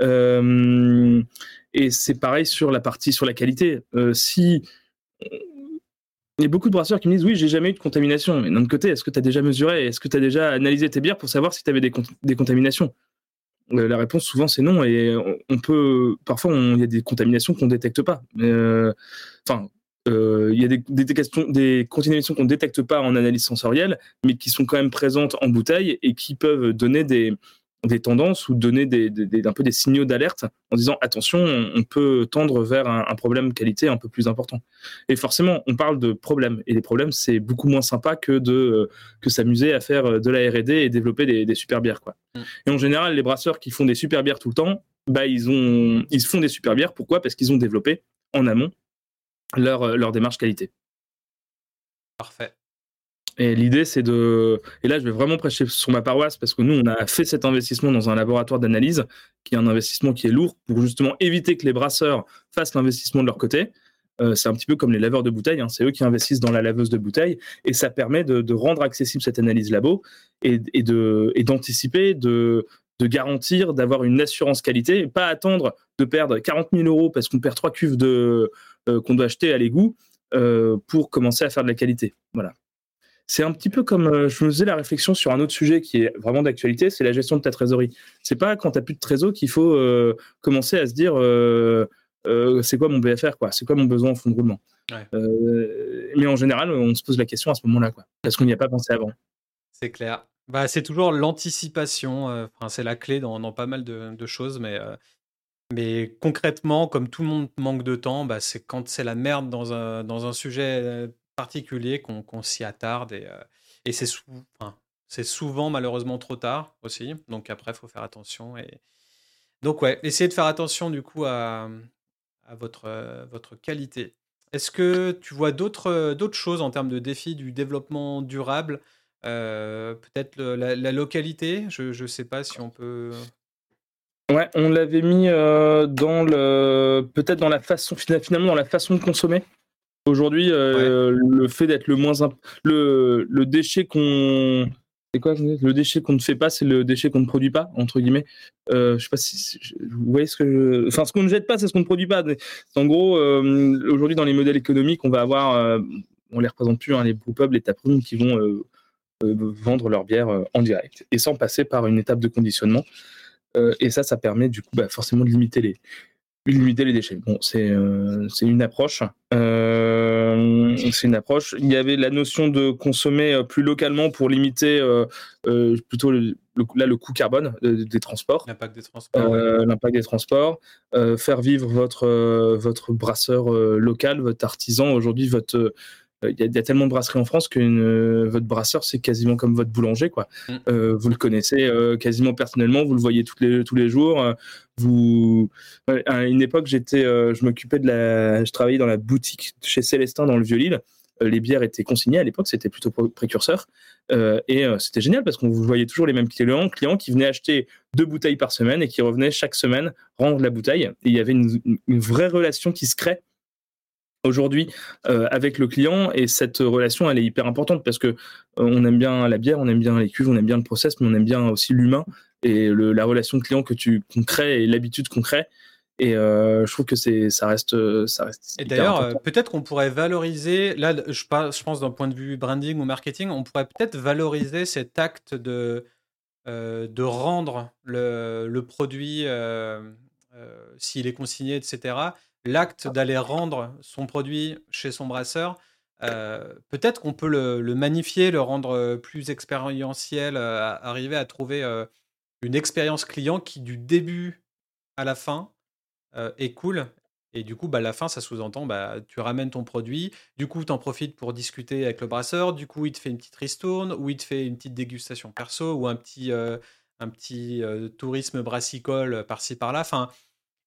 et c'est pareil sur la partie sur la qualité. si il y a beaucoup de brasseurs qui me disent oui, j'ai jamais eu de contamination. Mais d'un autre côté, est-ce que tu as déjà mesuré? Est-ce que tu as déjà analysé tes bières pour savoir si tu avais des, contaminations? Euh, La réponse souvent c'est non. Et on peut parfois il y a des contaminations qu'on détecte pas. Euh, enfin, euh, il y a des, des contaminations qu'on détecte pas en analyse sensorielle, mais qui sont quand même présentes en bouteille et qui peuvent donner des, des tendances ou donner des, un peu des signaux d'alerte en disant attention, on peut tendre vers un, problème qualité un peu plus important. Et forcément, on parle de problèmes et les problèmes, c'est beaucoup moins sympa que de euh, que s'amuser à faire de la R&D et développer des, super bières quoi. Mm. Et en général, les brasseurs qui font des super bières tout le temps, bah ils ont ils font des super bières. Pourquoi? Parce qu'ils ont développé en amont leur leur démarche qualité.
Parfait.
Et l'idée, c'est de. Et là, je vais vraiment prêcher sur ma paroisse parce que nous, on a fait cet investissement dans un laboratoire d'analyse, qui est un investissement qui est lourd pour justement éviter que les brasseurs fassent l'investissement de leur côté. Euh, c'est un petit peu comme les laveurs de bouteilles, hein. c'est eux qui investissent dans la laveuse de bouteilles, et ça permet de, rendre accessible cette analyse labo et, et de et d'anticiper, de, de garantir, d'avoir une assurance qualité, et pas attendre de perdre 40 000 euros parce qu'on perd trois cuves de euh, qu'on doit acheter à l'égout euh, pour commencer à faire de la qualité. Voilà. C'est un petit peu comme euh, je me faisais la réflexion sur un autre sujet qui est vraiment d'actualité, c'est la gestion de ta trésorerie. C'est pas quand tu n'as plus de trésor qu'il faut euh, commencer à se dire euh, c'est quoi mon BFR, quoi, c'est quoi mon besoin en fonds de roulement? mais en général, on se pose la question à ce moment-là, quoi, parce qu'on n'y a pas pensé avant.
C'est clair. Bah, c'est toujours l'anticipation. c'est la clé dans, pas mal de, choses, mais mais concrètement, comme tout le monde manque de temps, bah, c'est quand c'est la merde dans un, dans un sujet particulier qu'on s'y attarde et, euh, c'est souvent malheureusement trop tard aussi. Donc après, il faut faire attention. Et... Donc ouais, essayez de faire attention du coup à, votre, euh, votre qualité. Est-ce que tu vois d'autres choses en termes de défis du développement durable euh, Peut-être la, localité? Je ne sais pas si on peut...
Ouais, on l'avait mis dans le peut-être dans la façon finalement dans la façon de consommer. Aujourd'hui, euh, le fait d'être le moins le, le déchet qu'on c'est quoi le déchet qu'on ne fait pas, c'est le déchet qu'on ne produit pas entre guillemets. Euh, je sais pas si vous voyez ce que je... enfin ce qu'on ne jette pas, c'est ce qu'on ne produit pas. En gros, euh, aujourd'hui dans les modèles économiques, on va avoir, euh, on les représente plus, hein, les pubs, les taprooms qui vont vendre leur bière en direct et sans passer par une étape de conditionnement. Et ça, ça permet du coup bah, forcément de limiter les limiter les déchets. Bon, c'est euh, une approche. Euh, c'est une approche. Il y avait la notion de consommer euh, plus localement pour limiter plutôt le, là le coût carbone des transports.
L'impact des transports.
L'impact des transports. faire vivre votre votre brasseur local, votre artisan. Aujourd'hui, votre il y, a tellement de brasseries en France que votre brasseur c'est quasiment comme votre boulanger quoi. Mm. vous le connaissez quasiment personnellement, vous le voyez tous les tous les jours vous à une époque j'étais euh, je m'occupais de la je travaillais dans la boutique chez Célestin dans le Vieux-Lille euh, les bières étaient consignées à l'époque c'était plutôt précurseur euh, et c'était génial parce qu'on voyait toujours les mêmes clients clients qui venaient acheter deux bouteilles par semaine et qui revenaient chaque semaine rendre la bouteille et il y avait une, vraie relation qui se crée aujourd'hui avec le client et cette relation elle est hyper importante parce que on aime bien la bière, on aime bien les cuves, on aime bien le process, mais on aime bien aussi l'humain et la relation client que tu qu'on crée et l'habitude qu'on crée, Et je trouve que c'est, ça reste, ça reste.
Et d'ailleurs, peut-être qu'on pourrait valoriser. Là, je, je pense d'un point de vue branding ou marketing, on pourrait peut-être valoriser cet acte de de rendre le, le produit s'il est consigné, etc. L'acte d'aller rendre son produit chez son brasseur, peut-être qu'on peut le, magnifier, le rendre plus expérientiel, arriver à trouver une expérience client qui, du début à la fin, est cool. Et du coup, bah, la fin, ça sous-entend, bah, tu ramènes ton produit, du coup, tu en profites pour discuter avec le brasseur, du coup, il te fait une petite ristourne, ou il te fait une petite dégustation perso, ou un petit, un petit tourisme brassicole par-ci par-là. Enfin,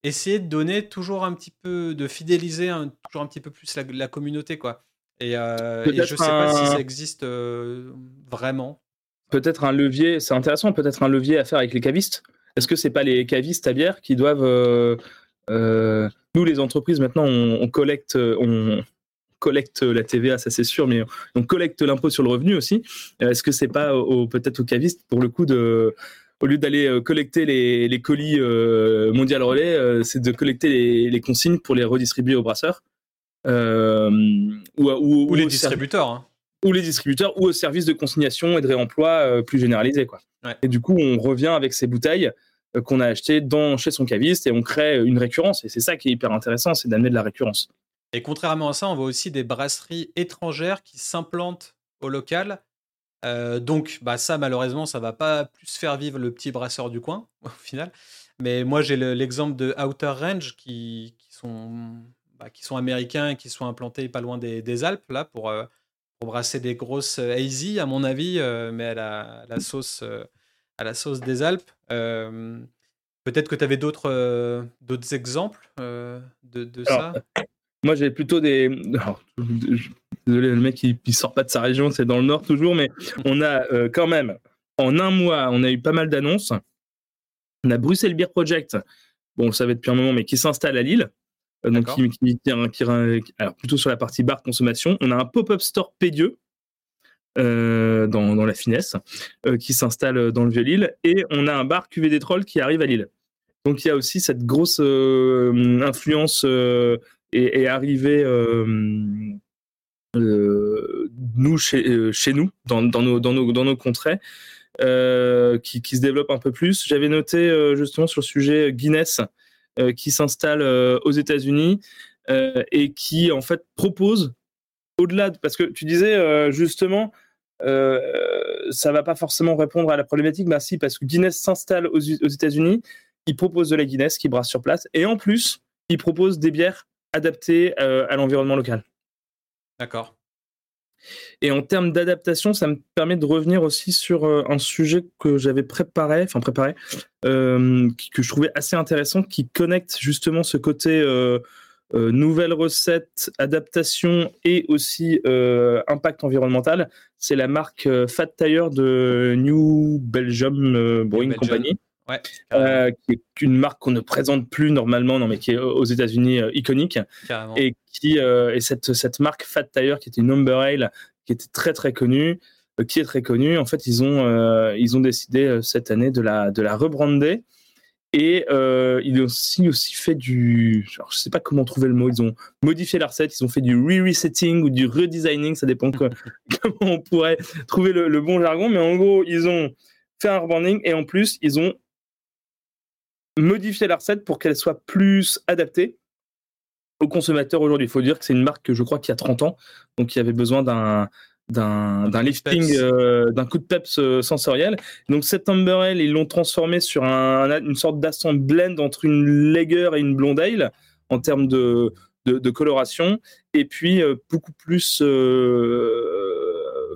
essayer de donner toujours un petit peu, de fidéliser toujours un petit peu plus la, communauté, quoi. Et, je ne sais pas si ça existe vraiment.
Peut-être un levier, c'est intéressant, peut-être un levier à faire avec les cavistes. Est-ce que c'est pas les cavistes à bière qui doivent nous, les entreprises, maintenant, on, collecte, on collecte la TVA, ça c'est sûr, mais on collecte l'impôt sur le revenu aussi. Est-ce que c'est pas peut-être aux cavistes pour le coup de au lieu d'aller euh, collecter les, colis euh, mondial relais, euh, c'est de collecter les, consignes pour les redistribuer aux brasseurs.
ou, les distributeurs. Hein.
Ou les distributeurs, ou au service de consignation et de réemploi plus généralisé. Quoi. Et du coup, on revient avec ces bouteilles qu'on a achetées dans, chez son caviste et on crée une récurrence. Et c'est ça qui est hyper intéressant, c'est d'amener de la récurrence.
Et contrairement à ça, on voit aussi des brasseries étrangères qui s'implantent au local donc, bah, ça, malheureusement, ça va pas plus faire vivre le petit brasseur du coin, au final. Mais moi, j'ai l'exemple de Outer Range qui, qui sont, bah, qui sont américains et qui sont implantés pas loin des, Alpes, là, pour, pour brasser des grosses hazy, à mon avis, mais à la, la sauce, à la sauce des Alpes. Peut-être que tu avais d'autres d'autres exemples de, de ça?
Moi, j'ai plutôt des. désolé, le mec, il, il, sort pas de sa région, c'est dans le nord toujours, mais on a euh, quand même, en un mois, on a eu pas mal d'annonces. On a Bruxelles Beer Project, bon, ça va depuis un moment, mais qui s'installe à Lille. Euh, donc, qui, qui, alors, plutôt sur la partie bar consommation. On a un pop-up store Pédieux. Euh, dans, dans, la finesse, qui s'installe dans le Vieux-Lille, et on a un bar QV des Trolls qui arrive à Lille. Donc il y a aussi cette grosse influence et, arriver euh, euh, nous chez, euh, chez nous, dans, dans, nos, dans, nos, dans nos contrées, qui, qui, se développe un peu plus. J'avais noté justement sur le sujet Guinness qui s'installe aux États-Unis et qui en fait propose au-delà de, parce que tu disais justement ça va pas forcément répondre à la problématique. Bah si, parce que Guinness s'installe aux États-Unis, il propose de la Guinness qui brasse sur place, et en plus, il propose des bières adapté euh, à l'environnement local.
D'accord.
Et en termes d'adaptation, ça me permet de revenir aussi sur euh, un sujet que j'avais préparé, enfin préparé, euh, que je trouvais assez intéressant, qui connecte justement ce côté nouvelle recette, adaptation et aussi impact environnemental. C'est la marque Fat Tire de New Belgium Brewing Company. Euh, qui est une marque qu'on ne présente plus normalement, non, mais qui est aux États-Unis euh, iconique. Et qui euh, et cette, cette marque Fat Tire, qui était une number ale, qui était très très connue, qui est très connue. En fait, ils ont, ils ont décidé cette année de la, de la rebrander. Et ils ont aussi, aussi fait du. Alors, je sais pas comment trouver le mot. Ils ont modifié la recette. Ils ont fait du re-resetting ou du redesigning. Ça dépend comment on pourrait trouver le, le, bon jargon. Mais en gros, ils ont fait un rebranding et en plus, ils ont modifier la recette pour qu'elle soit plus adaptée aux consommateurs aujourd'hui. Il faut dire que c'est une marque que je crois qui a 30 ans, donc il y avait besoin d'un d'un lifting, euh, d'un coup de peps euh, sensoriel. Donc cette Amber Ale, ils l'ont transformé sur un, une sorte d'assemble blend entre une Lager et une Blonde Ale en termes de, de, coloration, et puis euh, beaucoup plus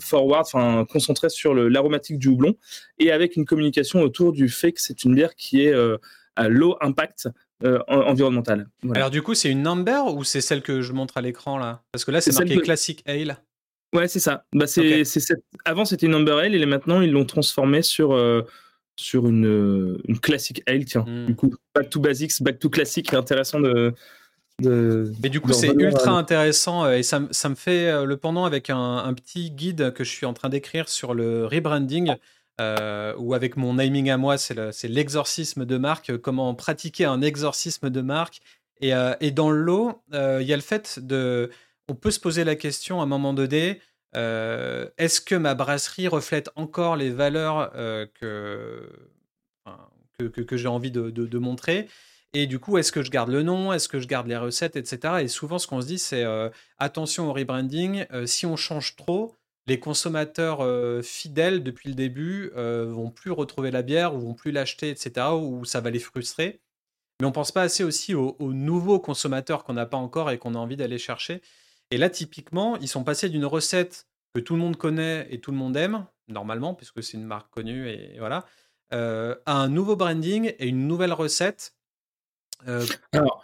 forward, enfin concentré sur l'aromatique du houblon, et avec une communication autour du fait que c'est une bière qui est low impact euh, environnemental.
Alors du coup, c'est une number ou c'est celle que je montre à l'écran là? Parce que là, c'est marqué classique ale.
Ouais, c'est ça. Bah, c'est, Avant, c'était une number ale et maintenant, ils l'ont transformé sur, euh, sur une, euh, une classique ale. Tiens, hmm. du coup, back to basics, back to classique. Intéressant de, de,
Mais du coup, c'est ultra intéressant et ça, ça, me fait le pendant avec un, un, petit guide que je suis en train d'écrire sur le rebranding ou avec mon naming à moi, c'est l'exorcisme de marque, comment pratiquer un exorcisme de marque. Et, et dans le lot, il y a le fait de... On peut se poser la question à un moment donné, est-ce que ma brasserie reflète encore les valeurs que, que, j'ai envie de, de, montrer? Et du coup, est-ce que je garde le nom? Est-ce que je garde les recettes, etc. Et souvent, ce qu'on se dit, c'est attention au rebranding. si on change trop, les consommateurs fidèles depuis le début vont plus retrouver la bière ou vont plus l'acheter, etc. Ou ça va les frustrer. Mais on pense pas assez aussi aux, aux nouveaux consommateurs qu'on n'a pas encore et qu'on a envie d'aller chercher. Et là, typiquement, ils sont passés d'une recette que tout le monde connaît et tout le monde aime, normalement, puisque c'est une marque connue et, voilà, euh, à un nouveau branding et une nouvelle recette. Euh,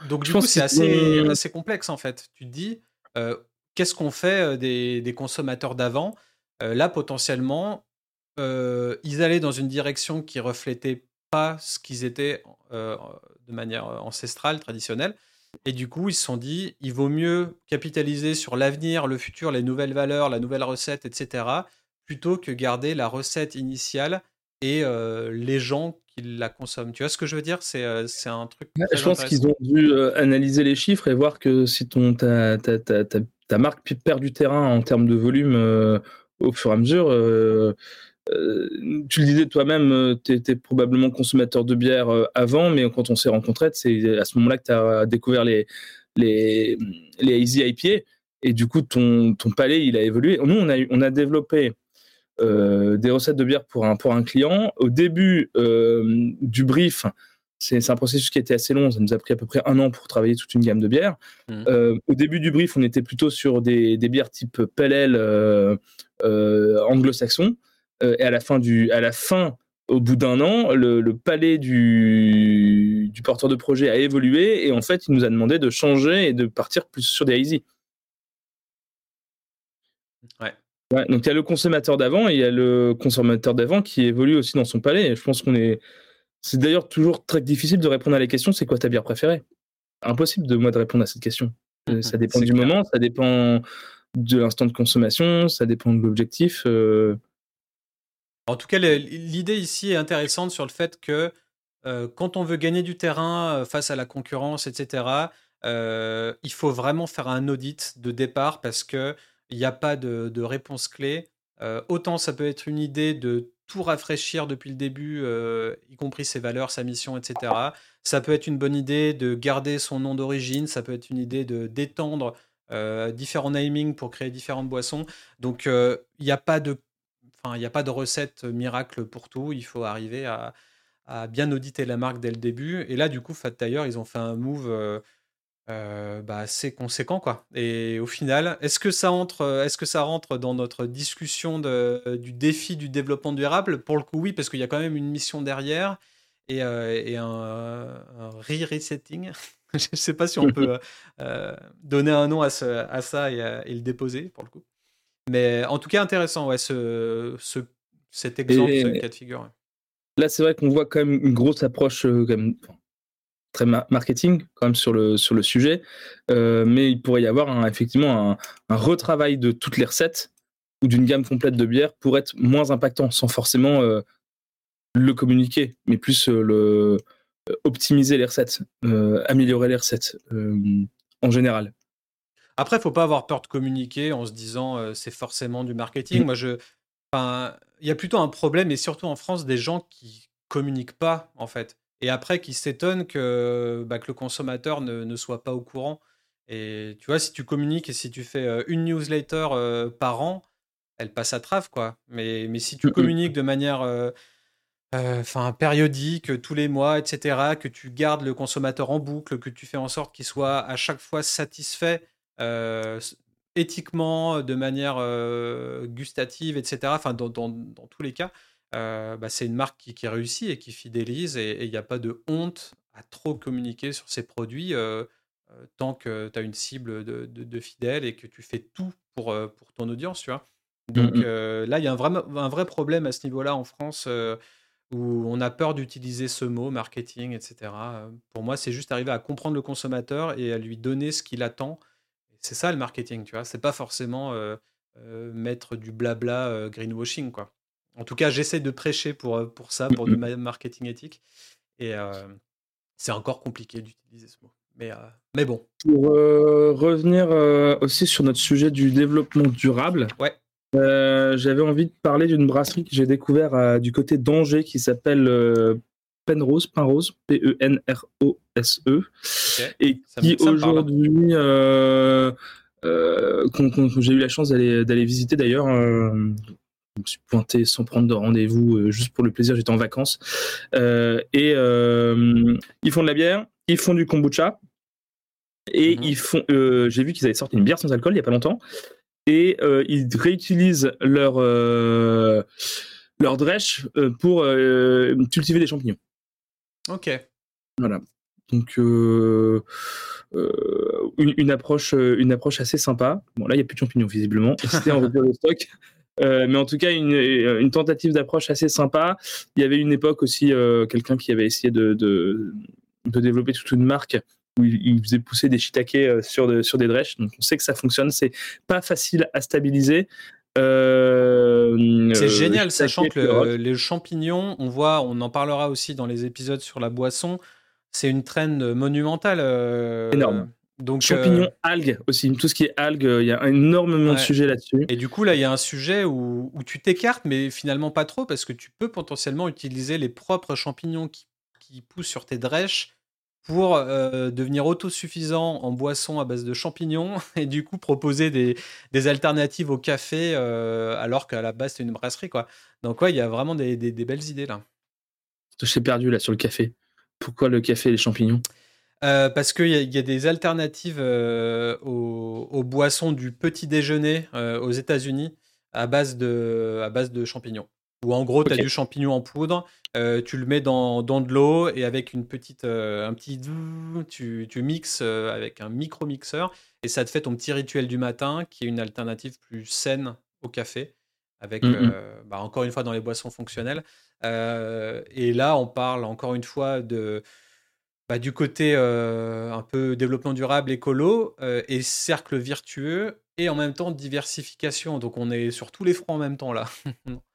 donc, du coup, c'est assez, assez, complexe en fait. Tu te dis, euh, qu'est-ce qu'on fait des, des consommateurs d'avant? Là, potentiellement, ils allaient dans une direction qui reflétait pas ce qu'ils étaient de manière ancestrale, traditionnelle. Et du coup, ils se sont dit, il vaut mieux capitaliser sur l'avenir, le futur, les nouvelles valeurs, la nouvelle recette, etc., plutôt que garder la recette initiale et euh, les gens qui la consomment. Tu vois ce que je veux dire? C'est euh, c'est un truc.
je pense qu'ils ont dû euh, analyser les chiffres et voir que si ton, ta, ta, ta, ta marque perd du terrain en termes de volume au fur et à mesure, euh, tu le disais toi-même, euh, tu étais probablement consommateur de bière euh, avant, mais quand on s'est rencontrés, c'est à ce moment-là que tu as découvert les, les, les Easy IPA. Et du coup, ton, ton palais, il a évolué. Nous, on a, on a développé des recettes de bière pour un, pour un client. Au début du brief, c'est un processus qui était assez long. Ça nous a pris à peu près un an pour travailler toute une gamme de bières. Mmh. au début du brief, on était plutôt sur des, des bières type Pale anglo-saxon. Euh, et à la fin du, à la fin, au bout d'un an, le, palais du, du, porteur de projet a évolué et en fait, il nous a demandé de changer et de partir plus sur des easy.
Ouais.
donc il y a le consommateur d'avant et il y a le consommateur d'avant qui évolue aussi dans son palais. Et je pense qu'on est. C'est d'ailleurs toujours très difficile de répondre à la question c'est quoi ta bière préférée? Impossible de moi de répondre à cette question. Euh, ça dépend du moment, ça dépend de l'instant de consommation, ça dépend de l'objectif. Euh,
en tout cas, l'idée ici est intéressante sur le fait que euh, quand on veut gagner du terrain face à la concurrence, etc., euh, il faut vraiment faire un audit de départ parce qu'il n'y a pas de, réponse clé. autant ça peut être une idée de tout rafraîchir depuis le début, y compris ses valeurs, sa mission, etc. Ça peut être une bonne idée de garder son nom d'origine, ça peut être une idée de d'étendre différents namings pour créer différentes boissons. Donc il n'y a pas de Enfin, il n'y a pas de recette miracle pour tout. Il faut arriver à, bien auditer la marque dès le début. Et là, du coup, Fat Tire, ils ont fait un move euh, euh, bah, assez conséquent, quoi. Et au final, est-ce que ça entre, est-ce que ça rentre dans notre discussion de, du défi du développement durable? Pour le coup, oui, parce qu'il y a quand même une mission derrière et, euh, un, re-resetting. Je ne sais pas si on peut donner un nom à, à ça et, et, le déposer, pour le coup. Mais en tout cas, intéressant, ouais, ce, ce cet exemple, ce cas de figure.
Là, c'est vrai qu'on voit quand même une grosse approche euh, très marketing quand même sur le, sur le sujet. Euh, mais il pourrait y avoir effectivement un, retravail de toutes les recettes ou d'une gamme complète de bières pour être moins impactant sans forcément euh, le communiquer, mais plus le optimiser les recettes, améliorer les recettes en général.
Après, il faut pas avoir peur de communiquer en se disant euh, c'est forcément du marketing. Mmh. Moi, je, il y a plutôt un problème, et surtout en France, des gens qui communiquent pas en fait, et après qui s'étonnent que, bah, que le consommateur ne, ne, soit pas au courant. Et tu vois, si tu communiques et si tu fais euh, une newsletter euh, par an, elle passe à trave quoi. Mais, mais si tu mmh, mmh. communiques de manière enfin périodique, tous les mois, etc., que tu gardes le consommateur en boucle, que tu fais en sorte qu'il soit à chaque fois satisfait euh, éthiquement, de manière euh, gustative, etc. Enfin, dans, tous les cas, euh, bah, c'est une marque qui, réussit et qui fidélise et il n'y a pas de honte à trop communiquer sur ses produits tant que tu as une cible de, fidèles et que tu fais tout pour, pour ton audience, tu vois? Mmh Donc là, il y a un vrai, un vrai problème à ce niveau-là en France où on a peur d'utiliser ce mot, marketing, etc. Pour moi, c'est juste arriver à comprendre le consommateur et à lui donner ce qu'il attend c'est ça le marketing, tu vois? C'est pas forcément mettre du blabla greenwashing, quoi. En tout cas, j'essaie de prêcher pour, pour ça, pour du marketing éthique. Et c'est encore compliqué d'utiliser ce mot. Mais, mais bon.
Pour revenir aussi sur notre sujet du développement durable,
ouais.
j'avais envie de parler d'une brasserie que j'ai découvert du côté d'Angers qui s'appelle Penrose, Penrose, P-E-N-R-O-S-E, et qui aujourd'hui, euh, euh, j'ai eu la chance d'aller visiter d'ailleurs. Euh, je me suis pointé sans prendre de rendez-vous, juste pour le plaisir, j'étais en vacances. et ils font de la bière, ils font du kombucha, et mhm. ils font. j'ai vu qu'ils avaient sorti une bière sans alcool il y a pas longtemps, et ils réutilisent leur leur drèche pour cultiver des champignons.
Ok.
Voilà. Donc euh, euh, une, approche, euh, une approche assez sympa. Bon là il n'y a plus de champignons visiblement. C'était en rupture de stock. mais en tout cas, une, tentative d'approche assez sympa. Il y avait une époque aussi, quelqu'un qui avait essayé de, de, développer toute une marque où il, faisait pousser des shiitake sur, sur des drèches. Donc on sait que ça fonctionne. C'est pas facile à stabiliser.
Euh, c'est génial, sachant que les champignons, on voit, on en parlera aussi dans les épisodes sur la boisson, c'est une trend monumentale. Euh,
Énorme. Donc, champignons, euh, algues aussi, tout ce qui est algues, il y a énormément de sujets là-dessus.
Et du coup, là, il y a un sujet où, tu t'écartes, mais finalement pas trop, parce que tu peux potentiellement utiliser les propres champignons qui, qui poussent sur tes drèches pour euh, devenir autosuffisant en boisson à base de champignons et du coup proposer des, des alternatives au café euh, alors qu'à la base c'est une brasserie quoi. Donc ouais, il y a vraiment des, des, belles idées là.
Je suis perdu là sur le café. Pourquoi le café et les champignons?
Euh, parce qu'il y, y, a des alternatives aux, aux, boissons du petit déjeuner aux États-Unis à base de, à base de champignons. Ou en gros, tu as du champignon en poudre, euh, tu le mets dans, dans de l'eau et avec une petite, euh, un petit tu, tu mixes euh, avec un micro-mixeur et ça te fait ton petit rituel du matin qui est une alternative plus saine au café avec mmh, mmh. bah, encore une fois dans les boissons fonctionnelles. et là, on parle encore une fois de bah, du côté un peu développement durable, écolo et cercle vertueux et en même temps diversification. Donc on est sur tous les fronts en même temps là.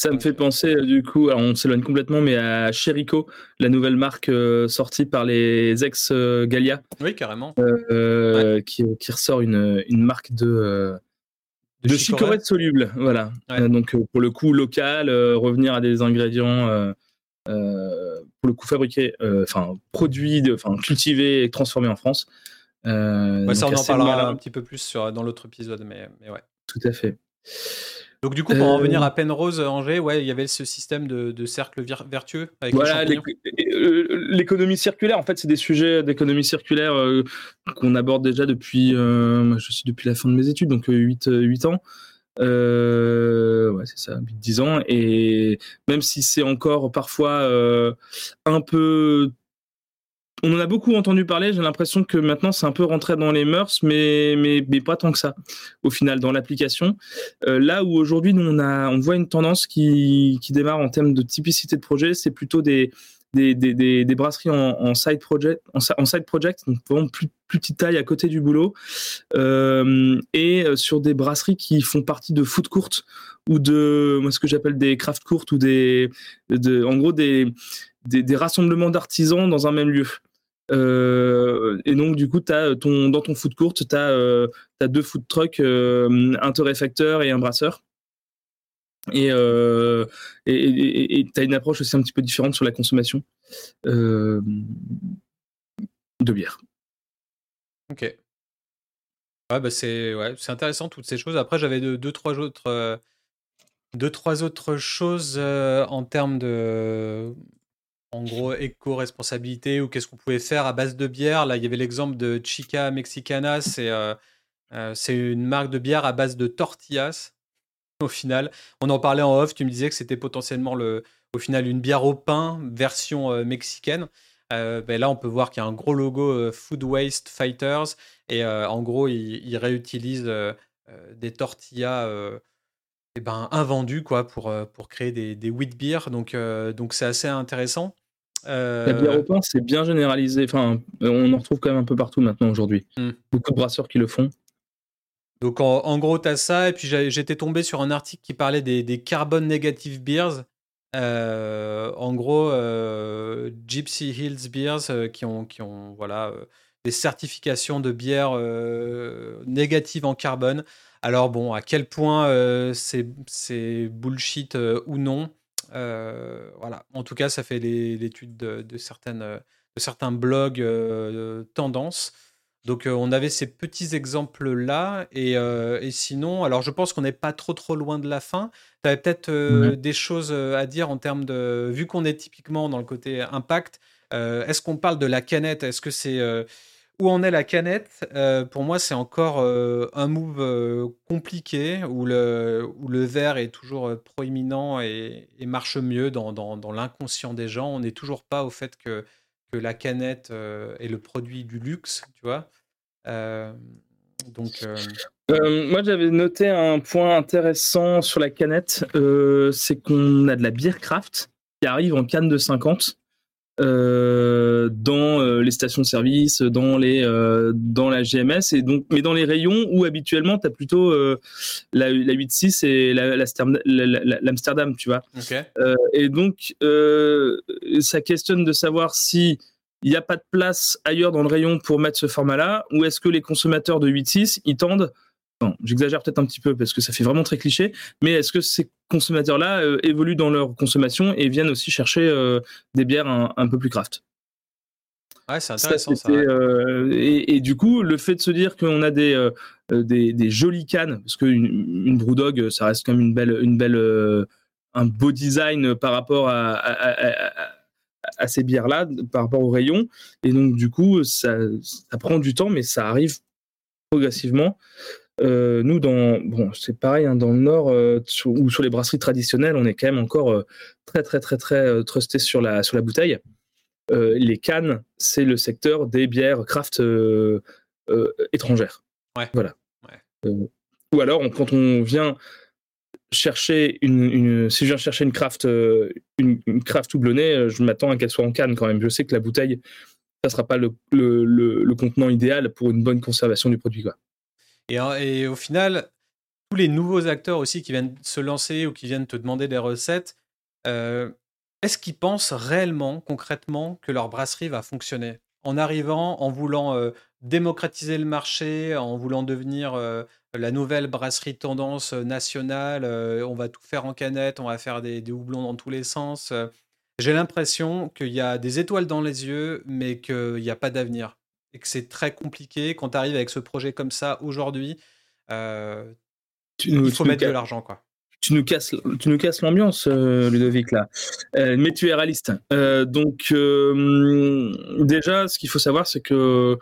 Ça me fait penser, euh, du coup, on s'éloigne complètement, mais à Cherico, la nouvelle marque euh, sortie par les ex-Galia.
oui, carrément.
Euh, qui, ressort une, marque de, de, chicorée soluble. Voilà. donc, pour le coup, local, revenir à des ingrédients, pour le coup, fabriqués, enfin, produits, enfin, cultivés et transformés en France.
ça, on en parlera un petit peu plus sur, dans l'autre épisode, mais, mais ouais.
Tout à fait.
Donc du coup, pour en revenir euh, à Penrose, Angers, ouais, il y avait ce système de, cercle vertueux avec voilà,
euh, l'économie circulaire. En fait, c'est des sujets d'économie circulaire euh, qu'on aborde déjà depuis, je suis depuis la fin de mes études, donc 8, 8 ans. Ouais, c'est ça, 10 ans. Et même si c'est encore parfois un peu on en a beaucoup entendu parler. J'ai l'impression que maintenant c'est un peu rentré dans les mœurs, mais, mais, mais pas tant que ça, au final, dans l'application. Euh, là où aujourd'hui, nous, on, a, on voit une tendance qui, qui démarre en termes de typicité de projet, c'est plutôt des, des, des, des, brasseries en, side project, en, side project, donc vraiment plus, plus petite taille à côté du boulot, euh, et euh, sur des brasseries qui font partie de food court ou de ce que j'appelle des craft court ou des, de, en gros des, des, rassemblements d'artisans dans un même lieu. Euh, et donc, du coup, as ton, dans ton food court, tu as, euh, deux food trucks, euh, un torréfacteur et un brasseur. Et tu as une approche aussi un petit peu différente sur la consommation de bière.
Ok. Ouais, bah c'est ouais, intéressant toutes ces choses. Après, j'avais deux, trois autres, deux, trois autres choses en termes de en gros éco-responsabilité ou qu'est-ce qu'on pouvait faire à base de bière. Là, il y avait l'exemple de Chica Mexicana, euh, euh, c'est une marque de bière à base de tortillas. Au final, on en parlait en off, tu me disais que c'était potentiellement le, au final une bière au pain version euh, mexicaine. Ben là, on peut voir qu'il y a un gros logo Food Waste Fighters et en gros, ils, réutilisent des tortillas eh ben, invendus quoi, pour, pour créer des, des wheat beer. Donc, donc c'est assez intéressant.
La bière au pain, c'est bien généralisé. Enfin, on en retrouve quand même un peu partout maintenant aujourd'hui. Hmm. Beaucoup de brasseurs qui le font.
Donc en, gros, tu as ça. Et puis j'étais tombé sur un article qui parlait des, carbon negative beers. en gros, Gypsy Hills Beers qui ont, qui ont voilà, des certifications de bière négatives en carbone. Alors bon, à quel point c'est bullshit ou non Voilà. En tout cas, ça fait l'étude de, certaines, de certains blogs tendances. Donc on avait ces petits exemples-là. Et, sinon, alors je pense qu'on n'est pas trop trop loin de la fin. Tu avais peut-être des choses à dire en termes de... Vu qu'on est typiquement dans le côté impact, est-ce qu'on parle de la canette? Est-ce que c'est... où en est la canette? Pour moi, c'est encore un move compliqué où le, où le verre est toujours proéminent et, marche mieux dans, dans l'inconscient des gens. On n'est toujours pas au fait que que la canette euh, est le produit du luxe, tu vois. Euh, donc.
Euh, moi, j'avais noté un point intéressant sur la canette, c'est qu'on a de la beer craft qui arrive en canne de 50 euh, dans euh, les stations de service, dans les euh, dans la GMS et donc mais dans les rayons où habituellement tu as plutôt la, la 8.6 et l'Amsterdam, tu vois. et donc ça questionne de savoir si il n'y a pas de place ailleurs dans le rayon pour mettre ce format-là ou est-ce que les consommateurs de 8.6 ils tendent j'exagère peut-être un petit peu parce que ça fait vraiment très cliché, mais est-ce que ces consommateurs-là euh, évoluent dans leur consommation et viennent aussi chercher euh, des bières un, peu plus craft?
Ouais, c'est intéressant ça.
Euh, et, du coup, le fait de se dire qu'on a des, des, jolies cannes, parce qu'une une Brewdog, ça reste quand même une belle, une belle, un beau design par rapport à, à, ces bières-là, par rapport au rayon. Et donc, du coup, ça, ça prend du temps, mais ça arrive progressivement. Euh, nous, dans, bon, c'est pareil, hein, dans le Nord euh, ou sur les brasseries traditionnelles, on est quand même encore euh, très, très, très, très trusté sur la, sur la bouteille. les cannes, c'est le secteur des bières craft étrangères.
Ouais.
Voilà. ou alors, quand on vient chercher une, si je viens chercher une craft, une, une craft houblonnée, je m'attends à qu'elle soit en canne quand même. Je sais que la bouteille, ça sera pas le, le, le, contenant idéal pour une bonne conservation du produit. Quoi.
Et, au final, tous les nouveaux acteurs aussi qui viennent se lancer ou qui viennent te demander des recettes, euh, est-ce qu'ils pensent réellement, concrètement, que leur brasserie va fonctionner? En arrivant, en voulant euh, démocratiser le marché, en voulant devenir euh, la nouvelle brasserie tendance nationale, on va tout faire en canette, on va faire des, des houblons dans tous les sens. J'ai l'impression qu'il y a des étoiles dans les yeux, mais qu'il n'y a pas d'avenir et que c'est très compliqué quand tu arrives avec ce projet comme ça aujourd'hui. Euh, il faut mettre de l'argent, quoi.
Tu nous casses, tu nous casses l'ambiance, euh, Ludovic là. Euh, mais tu es réaliste. donc déjà, ce qu'il faut savoir, c'est que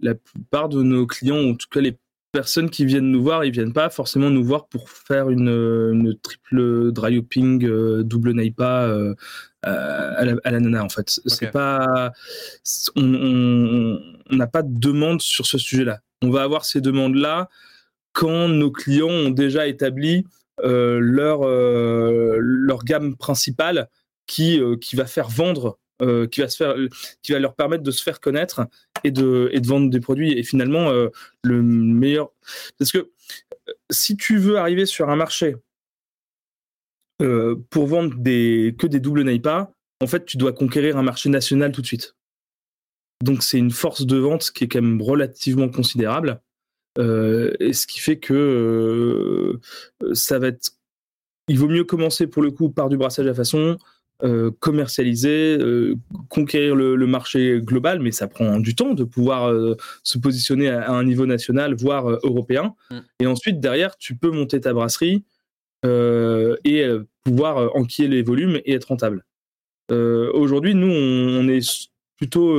la plupart de nos clients, en tout cas les personnes qui viennent nous voir, ils viennent pas forcément nous voir pour faire une, triple dry hopping, double naipa à la, nana en fait. C'est pas, on n'a pas de demande sur ce sujet-là. On va avoir ces demandes-là quand nos clients ont déjà établi euh, leur euh, leur gamme principale qui euh, qui va faire vendre qui va se faire qui va leur permettre de se faire connaître et de vendre des produits et finalement le meilleur parce que si tu veux arriver sur un marché euh, pour vendre des, que des doubles NAIPA, en fait, tu dois conquérir un marché national tout de suite. Donc, c'est une force de vente qui est quand même relativement considérable. Euh, et ce qui fait que euh, ça va être. Il vaut mieux commencer pour le coup par du brassage à façon, commercialiser, conquérir le, marché global, mais ça prend du temps de pouvoir se positionner à, un niveau national, voire européen. Mm. Et ensuite, derrière, tu peux monter ta brasserie, euh, et euh, pouvoir euh, enquiller les volumes et être rentable. Aujourd'hui, nous, on, est plutôt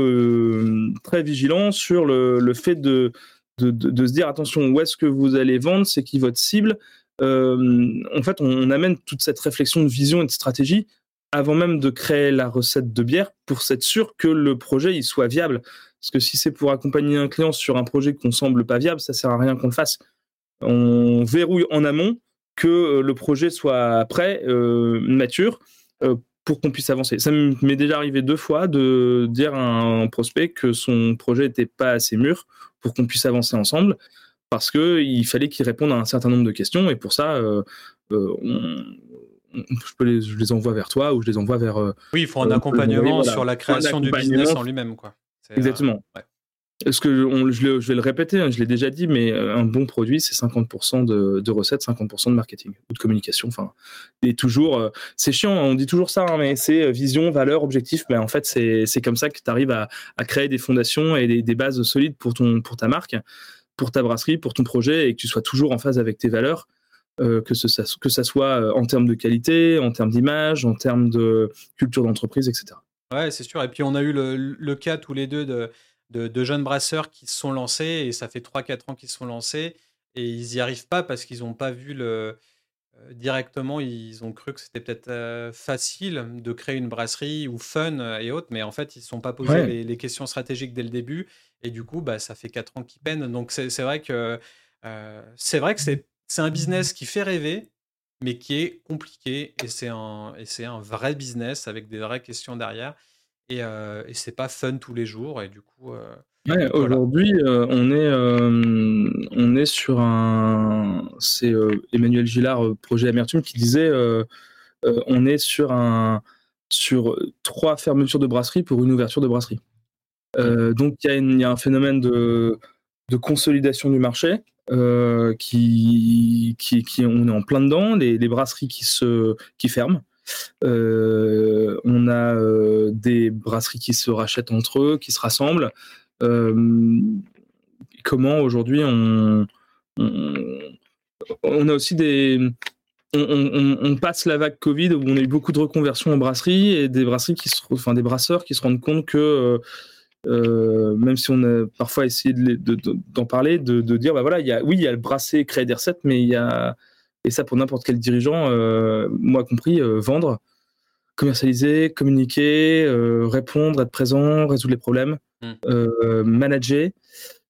très vigilant sur le, fait de, de, se dire attention, où est-ce que vous allez vendre, c'est qui votre cible? en fait, on, amène toute cette réflexion de vision et de stratégie avant même de créer la recette de bière pour être sûr que le projet il soit viable. Parce que si c'est pour accompagner un client sur un projet qu'on semble pas viable, ça sert à rien qu'on le fasse. On verrouille en amont que euh, le projet soit prêt, euh, mature, euh, pour qu'on puisse avancer. Ça m'est déjà arrivé deux fois de dire à un prospect que son projet n'était pas assez mûr pour qu'on puisse avancer ensemble. parce que il fallait qu'ils répondent à un certain nombre de questions et pour ça, je, peux les, je les envoie vers toi ou je les envoie vers.
oui, il faut un accompagnement sur la création du business en lui-même, quoi.
Exactement. Est-ce que je, vais le répéter, hein, je l'ai déjà dit, mais euh, un bon produit, c'est 50% de, recettes, 50% de marketing ou de communication. Enfin, et toujours, euh, c'est chiant, on dit toujours ça, hein, mais c'est euh, vision, valeur, objectif. Mais en fait, c'est comme ça que tu arrives à, créer des fondations et des, bases solides pour, ton, pour ta marque, pour ta brasserie, pour ton projet, et que tu sois toujours en phase avec tes valeurs. Que, ce, que ça soit en termes de qualité, en termes d'image, en termes de culture d'entreprise, etc.
Ouais, c'est sûr. Et puis on a eu le, le cas tous les deux de, de, jeunes brasseurs qui se sont lancés, et ça fait 3-4 ans qu'ils se sont lancés, et ils n'y arrivent pas parce qu'ils n'ont pas vu le... Euh, directement, ils ont cru que c'était peut-être euh, facile de créer une brasserie ou fun euh, et autres, mais en fait, ils ne se sont pas posé les, questions stratégiques dès le début, et du coup, bah, ça fait 4 ans qu'ils peinent. Donc c'est vrai que c'est vrai que c'est un business qui fait rêver, mais qui est compliqué, et c'est un, et un vrai business avec des vraies questions derrière et, euh, et c'est pas fun tous les jours et du coup
euh, aujourd'hui euh, on est on est sur un c'est Emmanuel Gillard projet Amertume qui disait on est sur un sur trois fermetures de brasserie pour une ouverture de brasserie. Donc il y, a un phénomène de, de consolidation du marché qui, qui, qui, on est en plein dedans, les, les brasseries qui ferment, euh, on a euh, des brasseries qui se rachètent entre eux, qui se rassemblent. Euh, comment aujourd'hui on, on, a aussi des on, passe la vague Covid où on a eu beaucoup de reconversions en brasserie et des brasseries qui se, enfin des brasseurs qui se rendent compte que même si on a parfois essayé d'en parler, de, dire bah voilà, il y a, oui, il y a le brasser, créer des recettes, mais il y a et ça, pour n'importe quel dirigeant, euh, moi compris, euh, vendre, commercialiser, communiquer, euh, répondre, être présent, résoudre les problèmes, mmh. manager.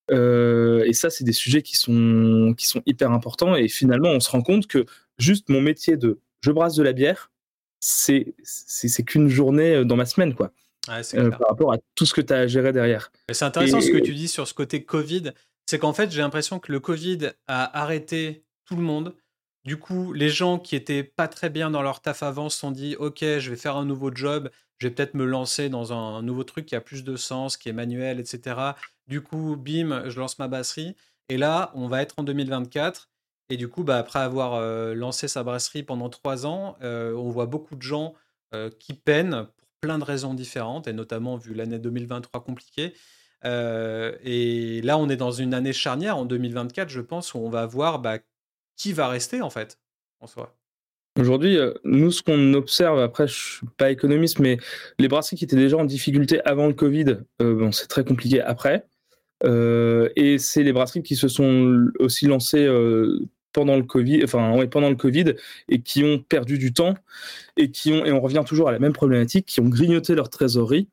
et ça, c'est des sujets qui sont, qui sont hyper importants. Et finalement, on se rend compte que juste mon métier de je brasse de la bière, c'est qu'une journée dans ma semaine, quoi. Par rapport à tout ce que tu as à gérer derrière.
C'est intéressant ce que tu dis sur ce côté Covid. C'est qu'en fait, j'ai l'impression que le Covid a arrêté tout le monde. Du coup, les gens qui étaient pas très bien dans leur taf avant se sont dit Ok, je vais faire un nouveau job, je vais peut-être me lancer dans un, nouveau truc qui a plus de sens, qui est manuel, etc. Du coup, bim, je lance ma brasserie. Et là, on va être en 2024. Et du coup, bah, après avoir euh, lancé sa brasserie pendant trois ans, euh, on voit beaucoup de gens euh, qui peinent plein de raisons différentes, et notamment vu l'année 2023 compliquée. et là, on est dans une année charnière en 2024, je pense, où on va voir bah, qui va rester en fait en soi
Aujourd'hui, euh, nous, ce qu'on observe, après, je suis pas économiste, mais les brasseries qui étaient déjà en difficulté avant le Covid, euh, bon, c'est très compliqué après. Euh, et c'est les brasseries qui se sont aussi lancées pendant le Covid, enfin, ouais, pendant le Covid, et qui ont perdu du temps, et qui ont, et on revient toujours à la même problématique, qui ont grignoté leur trésorerie,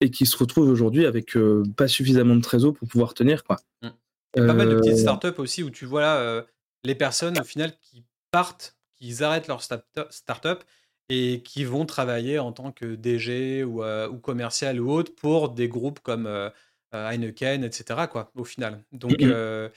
et qui se retrouvent aujourd'hui avec pas suffisamment de trésor pour pouvoir tenir, quoi.
Mmh. Il y a pas mal de petites startups aussi où tu vois là les personnes au final qui partent, qui arrêtent leur start-up et qui vont travailler en tant que DG ou, euh, ou commercial ou autre pour des groupes comme euh, euh, Heineken, etc. Quoi, au final. Donc, mmh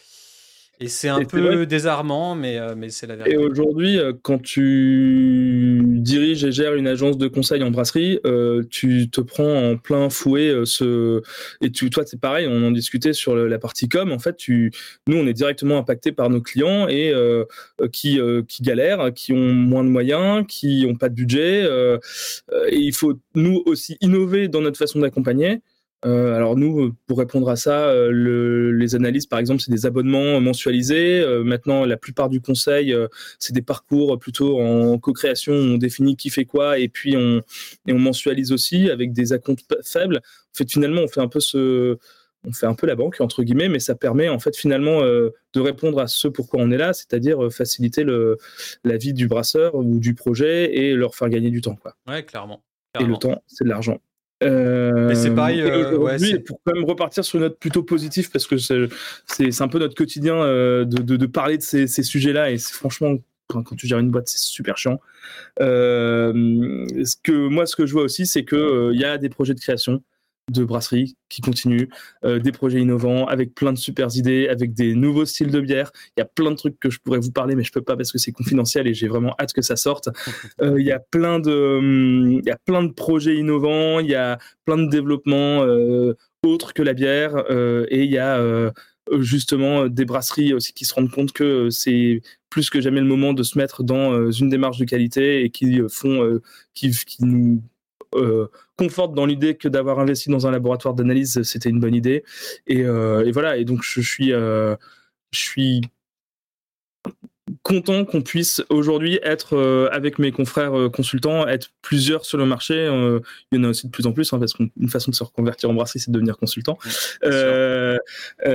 et c'est un peu désarmant, mais, euh, mais c'est la vérité.
Et aujourd'hui, euh, quand tu diriges et gères une agence de conseil en brasserie, euh, tu te prends en plein fouet ce. Et tu, toi, c'est pareil, on en discutait sur la partie com. En fait, tu... nous, on est directement impacté par nos clients et qui, qui galèrent, qui ont moins de moyens, qui n'ont pas de budget. et il faut, nous aussi, innover dans notre façon d'accompagner. Euh, alors nous, pour répondre à ça, euh, le, les analyses, par exemple, c'est des abonnements mensualisés. Euh, maintenant, la plupart du conseil, c'est des parcours plutôt en co-création. On définit qui fait quoi et puis on, et on mensualise aussi avec des acomptes faibles. En fait, finalement, on fait un peu ce, on fait un peu la banque entre guillemets, mais ça permet en fait finalement de répondre à ce pourquoi on est là, c'est-à-dire faciliter le, la vie du brasseur ou du projet et leur faire gagner du temps. Quoi.
Ouais, clairement.
Et le temps, c'est de l'argent.
Mais c'est pareil. Euh,
ouais, pour quand même repartir sur une note plutôt positive, parce que c'est un peu notre quotidien euh, de, de, de, parler de ces, ces sujets-là, et franchement, quand, tu gères une boîte, c'est super chiant. Euh, ce que, moi, ce que je vois aussi, c'est qu'il il y a des projets de création, de brasserie qui continue, euh, des projets innovants avec plein de super idées, avec des nouveaux styles de bière. Il y a plein de trucs que je pourrais vous parler, mais je peux pas parce que c'est confidentiel et j'ai vraiment hâte que ça sorte. Euh, il y a plein de, hum, il y a plein de projets innovants, il y a plein de développements euh, autres que la bière et il y a justement des brasseries aussi qui se rendent compte que c'est plus que jamais le moment de se mettre dans une démarche de qualité et qui font, qui, qui nous euh, conforte dans l'idée que d'avoir investi dans un laboratoire d'analyse, c'était une bonne idée. Et, euh, voilà, et donc je suis, euh, je suis content qu'on puisse aujourd'hui être avec mes confrères consultants, être plusieurs sur le marché. il y en a aussi de plus en plus, hein, parce qu'une façon de se reconvertir en brasserie, c'est de devenir consultant.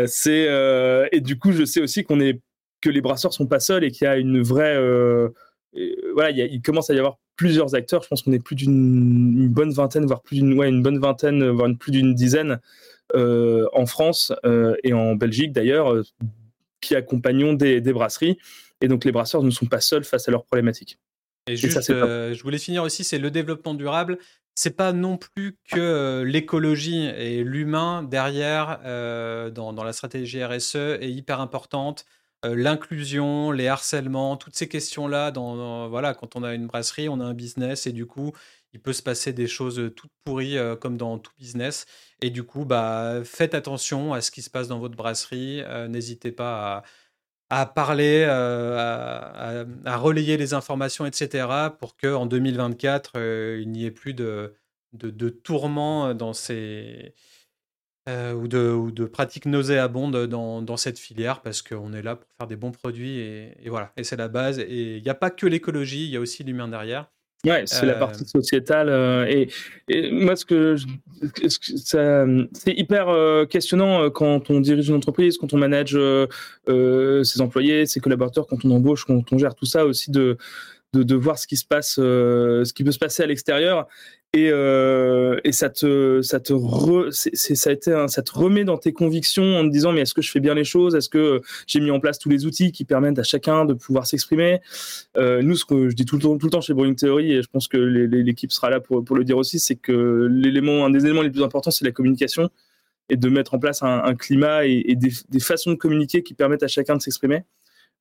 c'est et du coup, je sais aussi qu'on est que les brasseurs sont pas seuls et qu'il y a une vraie voilà, il, commence à y avoir plusieurs acteurs. Je pense qu'on est plus d'une bonne vingtaine, voire plus d'une ouais, une bonne vingtaine, voire plus d'une dizaine euh, en France euh, et en Belgique d'ailleurs, euh, qui accompagnons des, brasseries. Et donc les brasseurs ne sont pas seuls face à leurs problématiques.
Et juste, je voulais finir aussi, c'est le développement durable. C'est pas non plus que l'écologie et l'humain derrière dans, dans, la stratégie RSE est hyper importante. Euh, l'inclusion, les harcèlements, toutes ces questions-là. Dans, voilà, quand on a une brasserie, on a un business et du coup, il peut se passer des choses toutes pourries euh, comme dans tout business. Et du coup, bah, faites attention à ce qui se passe dans votre brasserie. Euh, n'hésitez pas à, parler, à, relayer les informations, etc. pour qu'en 2024, il n'y ait plus de, de, de tourments dans ces euh, ou, de, ou, de, pratiques nauséabondes dans, dans cette filière parce qu'on est là pour faire des bons produits et, voilà, et c'est la base. Et il n'y a pas que l'écologie, il y a aussi l'humain derrière.
Ouais, c'est la partie euh, sociétale. Euh, et, moi, ce que, c'est hyper questionnant quand on dirige une entreprise, quand on manage ses employés, ses collaborateurs, quand on embauche, quand on gère tout ça aussi de, de, voir ce qui se passe, ce qui peut se passer à l'extérieur. Et, euh, ça te ça te ça a été ça te remet dans tes convictions en te disant mais est-ce que je fais bien les choses? Est-ce que j'ai mis en place tous les outils qui permettent à chacun de pouvoir s'exprimer? Euh, nous ce que je dis tout le temps tout le temps chez Brewing Theory et je pense que l'équipe sera là pour le dire aussi c'est que l'élément un des éléments les plus importants c'est la communication et de mettre en place un, climat et, des, façons de communiquer qui permettent à chacun de s'exprimer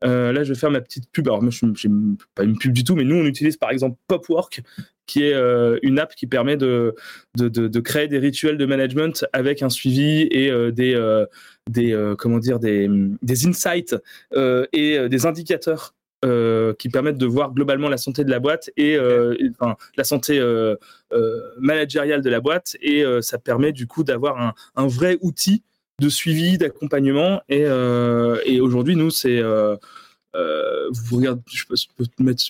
euh, là, je vais faire ma petite pub. Alors, moi, je n'ai pas une pub du tout, mais nous, on utilise par exemple Popwork, qui est euh, une app qui permet de, de, de, créer des rituels de management avec un suivi et euh, des, des, comment dire, des, des insights et des indicateurs qui permettent de voir globalement la santé de la boîte et, enfin, la santé managériale de la boîte. Et ça permet du coup d'avoir un, un vrai outil de suivi, d'accompagnement. Et, euh, et aujourd'hui, nous, c'est euh, euh, vous regardez, je peux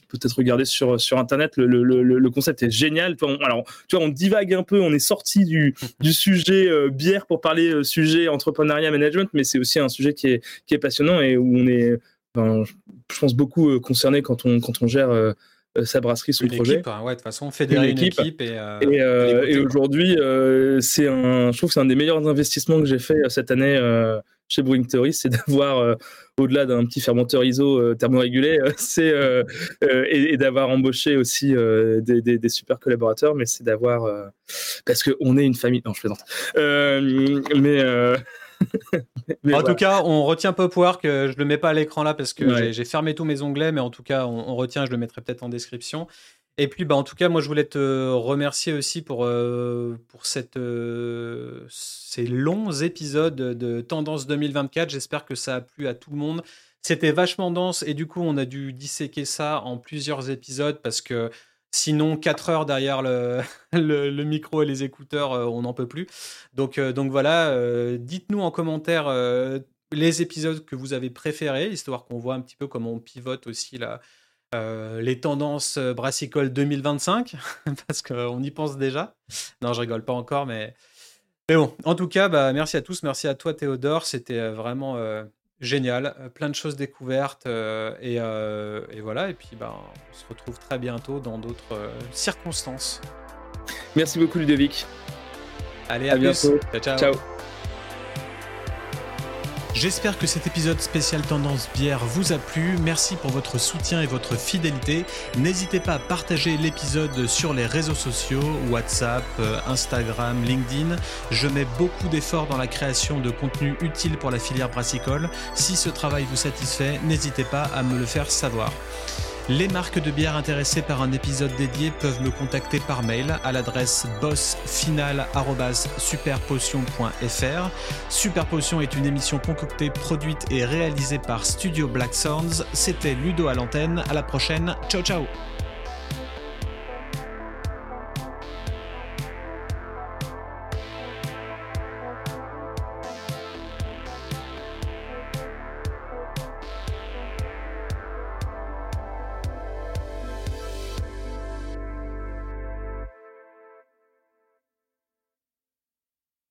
peut-être regarder sur sur internet. Le, le, concept est génial. alors, tu vois, on divague un peu. On est sorti du, du sujet bière pour parler sujet entrepreneuriat management, mais c'est aussi un sujet qui est qui est passionnant et où on est, je pense beaucoup concerné quand on quand on gère sa brasserie, son projet.
Équipe, hein, ouais, de toute façon, fédérer une équipe. et,
euh, et, euh, aujourd'hui, c'est un, je trouve que c'est un des meilleurs investissements que j'ai fait cette année chez Brewing Theory, c'est d'avoir, au-delà d'un petit fermenteur ISO thermorégulé, c'est et, d'avoir embauché aussi des, des, des, super collaborateurs, mais c'est d'avoir parce qu'on est une famille. Non, je plaisante. mais
en tout cas, on retient Popwork. Euh, je le mets pas à l'écran là parce que j'ai fermé tous mes onglets, mais en tout cas, on, retient. Je le mettrai peut-être en description. Et puis, bah, en tout cas, moi, je voulais te remercier aussi pour, euh, pour cette, euh, ces longs épisodes de Tendance 2024. J'espère que ça a plu à tout le monde. C'était vachement dense et du coup, on a dû disséquer ça en plusieurs épisodes parce que Sinon, 4 heures derrière le, micro et les écouteurs, euh, on n'en peut plus. Donc, euh, voilà, euh, dites-nous en commentaire les épisodes que vous avez préférés, histoire qu'on voit un petit peu comment on pivote aussi les tendances brassicoles 2025, parce qu'on y pense déjà. Non, je rigole pas encore, mais... Mais bon, en tout cas, bah, merci à tous, merci à toi Théodore, c'était vraiment génial, euh, plein de choses découvertes euh, euh, et, voilà. Et puis ben, on se retrouve très bientôt dans d'autres circonstances.
Merci beaucoup Ludovic.
Allez, à, bientôt.
ciao. ciao.
J'espère que cet épisode spécial Tendance Bière vous a plu. Merci pour votre soutien et votre fidélité. N'hésitez pas à partager l'épisode sur les réseaux sociaux, WhatsApp, euh, Instagram, LinkedIn. Je mets beaucoup d'efforts dans la création de contenu utile pour la filière brassicole. Si ce travail vous satisfait, n'hésitez pas à me le faire savoir. Les marques de bière intéressées par un épisode dédié peuvent me contacter par mail à l'adresse bossfinal.superpotion.fr. Super Potion est une émission concoctée, produite et réalisée par Studio Black Sounds. C'était Ludo à l'antenne. À la prochaine. Ciao ciao